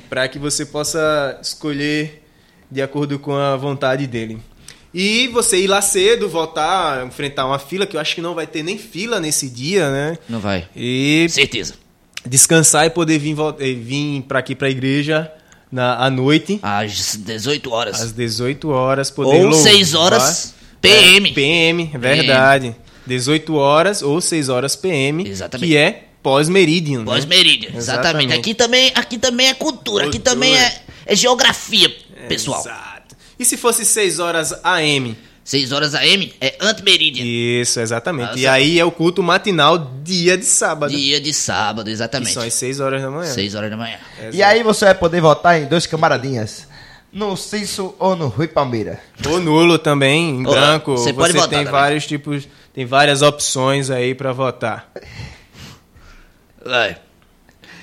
para que você possa escolher de acordo com a vontade dele. E você ir lá cedo, votar, enfrentar uma fila, que eu acho que não vai ter nem fila nesse dia, né? Não vai. E Certeza. descansar e poder vir, eh, vir para aqui para a igreja na, à noite, Às 18 horas. às 18 horas, poder Ou louvar. 6 horas PM. É, PM, verdade. 18 horas ou 6 horas PM, Exatamente. que é pós-meridian. né? Pós-meridian, exatamente. Aqui também, aqui também é cultura, aqui Cultura. também é, é geografia, pessoal. Exato. E se fosse 6 horas AM? 6 horas AM é anti-meridian. Isso, exatamente. Ah, e aí é o culto matinal dia de sábado. Dia de sábado, Que exatamente. são as 6 horas da manhã. 6 horas da manhã. E aí você vai poder votar em dois camaradinhas. No Cício ou no Rui Palmeira. Ou nulo também, em Ô, branco. você Você, pode votar tem também. vários tipos, tem várias opções aí pra votar. Vai.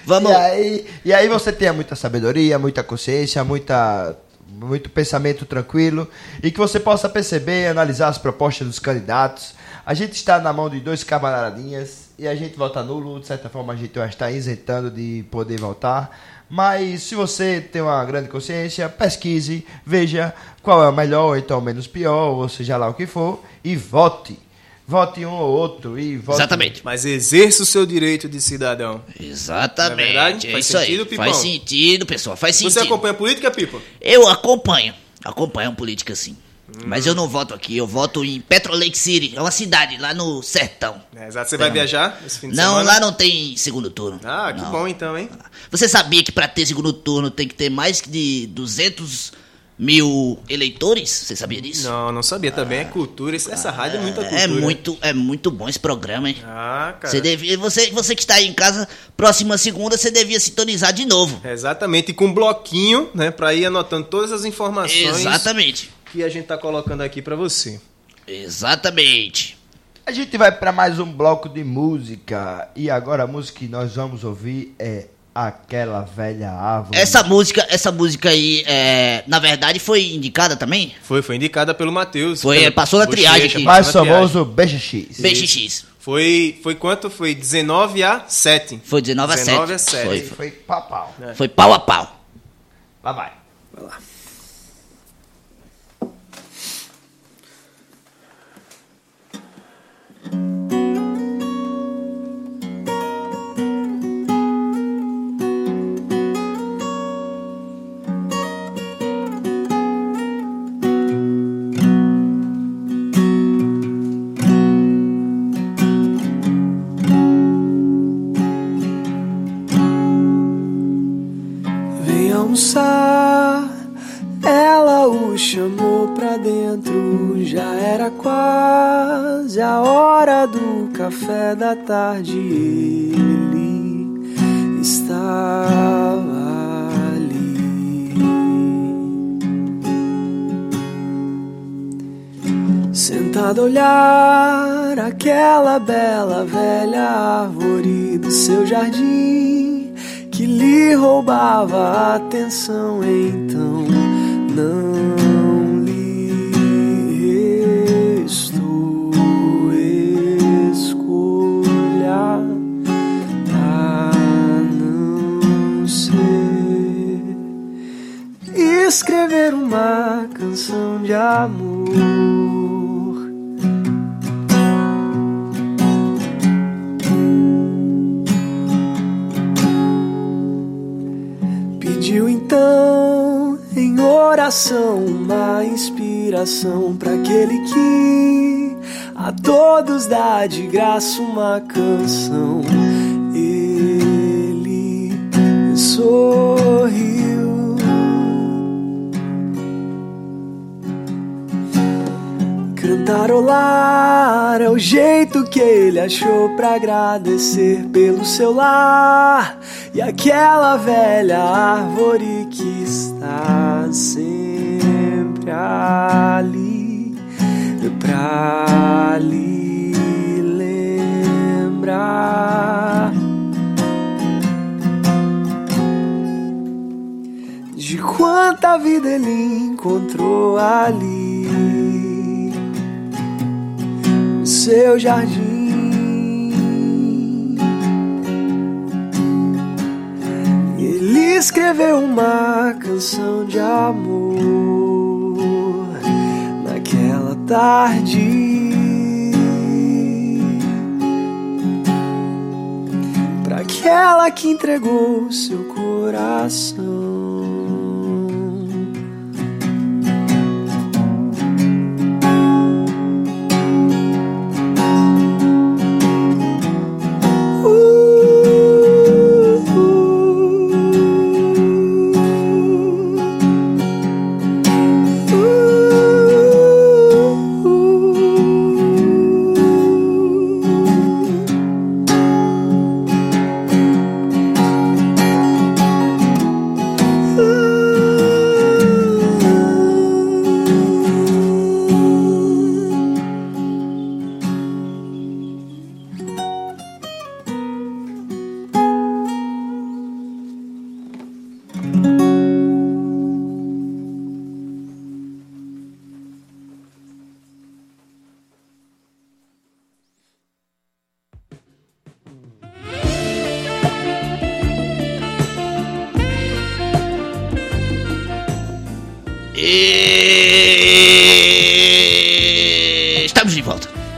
Vamos. E aí, e aí você tenha muita sabedoria, muita consciência, muita, muito pensamento tranquilo e que você possa perceber e analisar as propostas dos candidatos. A gente está na mão de dois camaradinhas e a gente vota nulo, de certa forma a gente vai estar isentando de poder votar. Mas se você tem uma grande consciência, pesquise, veja qual é o melhor ou então o menos pior, ou seja lá o que for, e vote. Vote um ou outro e vote. Exatamente. Mas exerça o seu direito de cidadão. Exatamente. Não é verdade? É Faz isso sentido, aí. Pipão? Faz sentido, pessoal. Faz sentido. Você acompanha a política, Pipa? Eu acompanho. Acompanho a política, sim. Hum. Mas eu não voto aqui, eu voto em Petro Lake City. É uma cidade lá no sertão. É, exato. Você vai Tem- viajar esse fim de Não, semana? lá não tem segundo turno. Ah, que Não. bom então, hein? Você sabia que pra ter segundo turno tem que ter mais de 200 mil eleitores? Você sabia disso? Não, não sabia também. É cultura. Essa rádio é muita cultura. É muito, é muito bom esse programa, hein? Ah, cara. Você, devia, você, você que está aí em casa, próxima segunda, você devia sintonizar de novo. Exatamente, e com um bloquinho, né, pra ir anotando todas as informações Exatamente. que a gente tá colocando aqui pra você. Exatamente. A gente vai para mais um bloco de música. E agora a música que nós vamos ouvir é Aquela Velha Árvore. Essa música, essa música aí, é, na verdade, foi indicada também? Foi, foi indicada pelo Matheus. Foi, pela passou na triagem aqui. Mais famoso BXX. BXX. Foi, foi quanto? Foi 19 a 7. Foi 19 a 7. 19 a 7. Foi. Foi pau pau. Foi pau a pau. Vai, vai. Vai lá. Café da tarde. Ele estava ali. Sentado a olhar aquela bela velha árvore do seu jardim que lhe roubava a atenção, então não escrever uma canção de amor. Pediu então em oração uma inspiração para aquele que a todos dá de graça uma canção. Ele sorriu. Cantarolar é o jeito que ele achou pra agradecer pelo seu lar. E aquela velha árvore que está sempre ali pra lhe lembrar. De quanta vida ele encontrou ali seu jardim. Ele escreveu uma canção de amor naquela tarde. Pra aquela que entregou seu coração.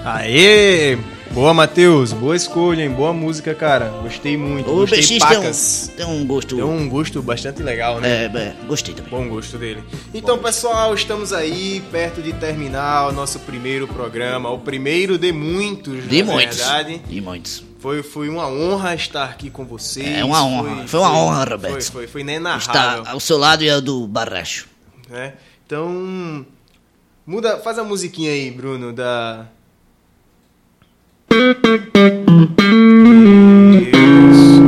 Aê! Boa, Matheus. Boa escolha, hein? Boa música, cara. Gostei muito. O Gostei BX tem pacas. um, tem um gosto. Tem um gosto bastante legal, né? É, é, gostei também. Bom gosto dele. Então, pessoal, estamos aí perto de terminar o nosso primeiro programa, o primeiro de muitos, De na muitos. verdade. De muitos. Foi, foi uma honra estar aqui com vocês. É uma honra. Foi, uma honra, Roberto. Foi, foi, foi inenarrável. Está ao seu lado e ao do Barracho. né? Então, muda, faz a musiquinha aí, Bruno, da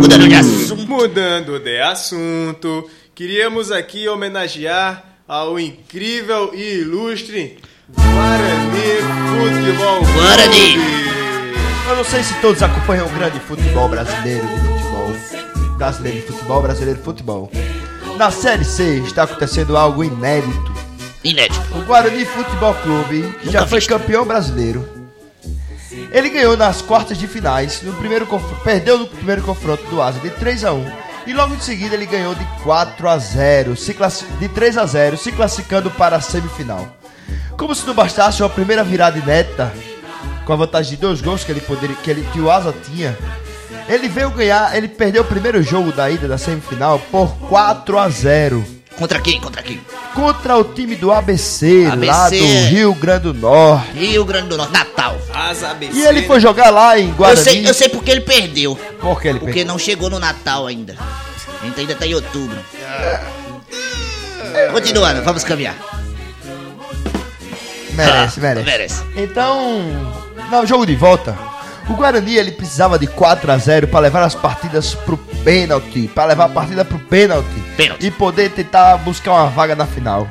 Mudando de assunto. Mudando de assunto, queríamos aqui homenagear ao incrível e ilustre Guarani Futebol Guarani. Eu não sei se todos acompanham o grande futebol brasileiro de futebol. Brasileiro de futebol, brasileiro de futebol. Na Série C está acontecendo algo inédito. Inédito. O Guarani Futebol Clube, que já foi campeão brasileiro, ele ganhou nas quartas de finais, no primeiro perdeu no primeiro confronto do Asa de 3 a 1 e logo em seguida ele ganhou de 4 a 0, se classi- de 3 a 0, se classificando para a semifinal. Como se não bastasse uma primeira virada inédita, com a vantagem de dois gols que ele poderia que, ele, que o Asa tinha, ele veio ganhar, ele perdeu o primeiro jogo da ida da semifinal por 4 a 0 Contra quem? Contra quem? contra o time do ABC, lá ABC. do Rio Grande do Norte. Rio Grande do Norte, Natal. Asa ABC. E ele foi jogar lá em Eu Guarani. sei, eu sei porque ele perdeu. Por que ele Porque perdeu? não chegou no Natal ainda. A gente ainda tá em outubro. Continuando, vamos caminhar. Merece, Ah, merece. merece. Então, no jogo de volta, o Guarani ele precisava de 4 a 0 para levar as partidas pro pênalti, para levar a partida pro pênalti e poder tentar buscar uma vaga na final.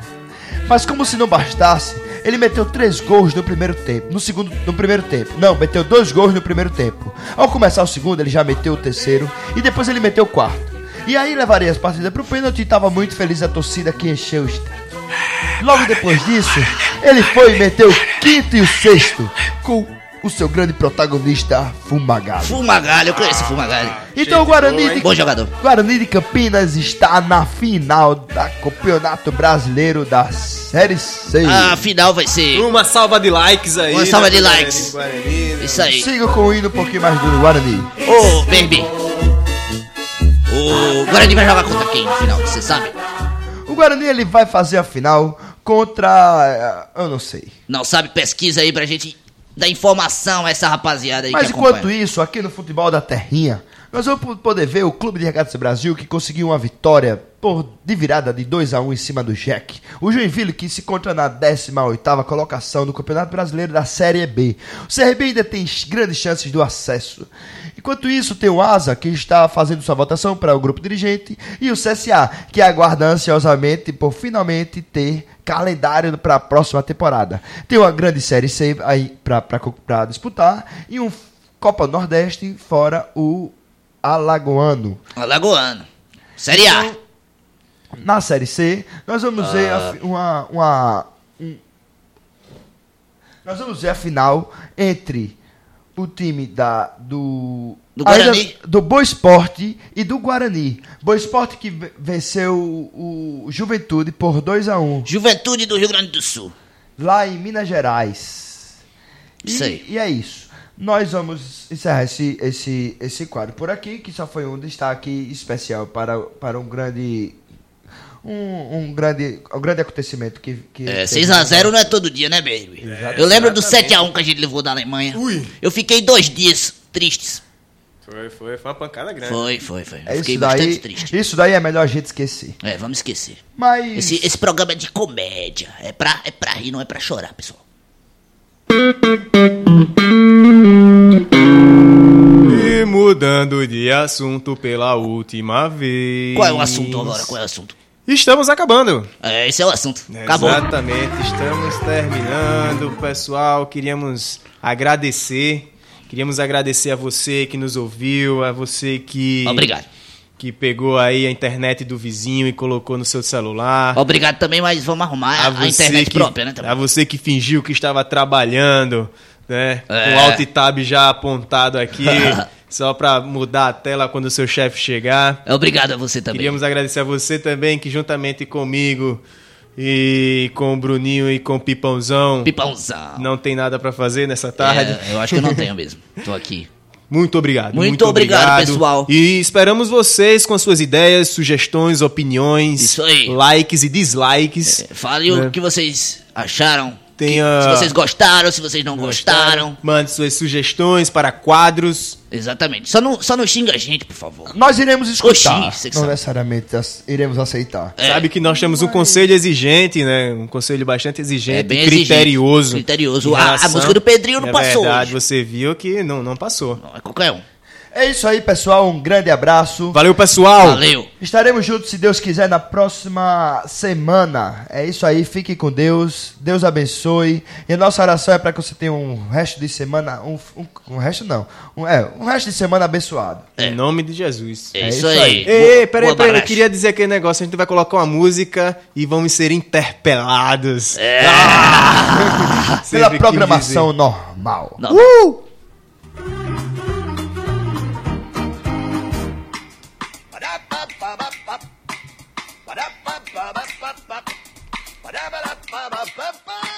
Mas como se não bastasse, ele meteu três gols no primeiro tempo, no segundo, no primeiro tempo. Não, meteu dois gols no primeiro tempo. Ao começar o segundo, ele já meteu o terceiro e depois ele meteu o quarto. E aí levaria as partidas pro pênalti e tava muito feliz a torcida que encheu o estádio. Logo depois disso, ele foi e meteu o quinto e o sexto com o seu grande protagonista, Fumagalli. Fumagalli, eu conheço Fumagalli. Então o Guarani de, Bom jogador. Guarani de Campinas está na final da Campeonato Brasileiro da Série C. A final vai ser. Uma salva de likes aí. Uma salva né, de pro likes. Guarani, né? Isso aí. Siga com o hino um pouquinho mais do Guarani. Ô, baby. O Guarani vai jogar contra quem no final, você sabe? O Guarani ele vai fazer a final contra. eh, Eu não sei. Não sabe? Pesquisa aí pra gente dar informação a essa rapaziada aí Mas enquanto acompanha. isso, aqui no futebol da Terrinha, nós vamos po- poder ver o Clube de Regatas Brasil que conseguiu uma vitória por, de virada de 2 a 1 em cima do Jack. O Joinville que se encontra na 18ª colocação do Campeonato Brasileiro da Série B. O CRB ainda tem grandes chances do acesso. Enquanto isso, tem o Asa, que está fazendo sua votação para o grupo dirigente, e o CSA, que aguarda ansiosamente por finalmente ter calendário para a próxima temporada. Tem uma grande Série C aí para disputar, e um Copa Nordeste, fora o Alagoano. Alagoano. Série A. Na Série C, nós vamos ver a Ah. uma, uma um- nós vamos ver a final entre o time da do Do Guarani. ainda do Boa Esporte e do Guarani. Boa Esporte que ve- venceu o, o Juventude por 2 a 1 Juventude do Rio Grande do Sul. lá em Minas Gerais. Isso e, aí. E é isso. Nós vamos encerrar esse, esse, esse quadro por aqui, que só foi um destaque especial para, para um grande. Um, um grande, um grande acontecimento que. que É, teve 6x0 não é todo dia, né, baby? Exato. Eu lembro do Exatamente. 7x1 que a gente levou da Alemanha. Eu fiquei dois dias tristes. Foi, foi, foi uma pancada grande. Foi, foi, foi. Eu É fiquei isso bastante daí, triste. isso daí é melhor a gente esquecer. É, vamos esquecer. Mas. Esse, esse programa é de comédia. É pra, é pra rir, não é pra chorar, pessoal. E mudando de assunto pela última vez. Qual é o assunto agora? Qual é o assunto? Estamos acabando. É, esse é o assunto. Acabou. Exatamente, estamos terminando, pessoal. Queríamos agradecer. Queríamos agradecer a você que nos ouviu, a você que. Obrigado. Que pegou aí a internet do vizinho e colocou no seu celular. Obrigado também, mas vamos arrumar a, a internet que- própria, né? também. A você que fingiu que estava trabalhando, né? É. Com o alt tab já apontado aqui, só para mudar a tela quando o seu chefe chegar. Obrigado a você também. Queríamos agradecer a você também, que juntamente comigo e com o Bruninho e com o Pipãozão. Pipãozão. Não tem nada para fazer nessa tarde. É, eu acho que eu não tenho mesmo. Tô aqui. Muito obrigado. Muito obrigado, pessoal. E esperamos vocês com suas ideias, sugestões, opiniões, Isso aí. likes e dislikes. Fale né? o que vocês acharam. Tenha- Se vocês gostaram, se vocês não gostaram. Mande suas sugestões para quadros. Exatamente. Só não, só não xinga a gente, por favor. Nós iremos escutar. Oxi, não necessariamente as- iremos aceitar. Sabe que nós temos um conselho exigente, né? Um conselho bastante exigente, É bem criterioso. exigente, criterioso. em A- a música do Pedrinho não é passou verdade, hoje. você viu que não, não passou. Não é qualquer um. É isso aí, pessoal. Um grande abraço. Valeu, pessoal. Valeu. Estaremos juntos, se Deus quiser, na próxima semana. É isso aí. Fique com Deus. Deus abençoe. E a nossa oração é para que você tenha um resto de semana. Um, um, um resto não. Um, é, um resto de semana abençoado. Em nome de Jesus. É isso aí. Ei, ei, peraí, Boa peraí. Eu queria dizer aquele negócio. A gente vai colocar uma música e vamos ser interpelados. É. Ah! Pela programação normal. Não. Uh! Ba-ba-da-ba-da-ba-ba.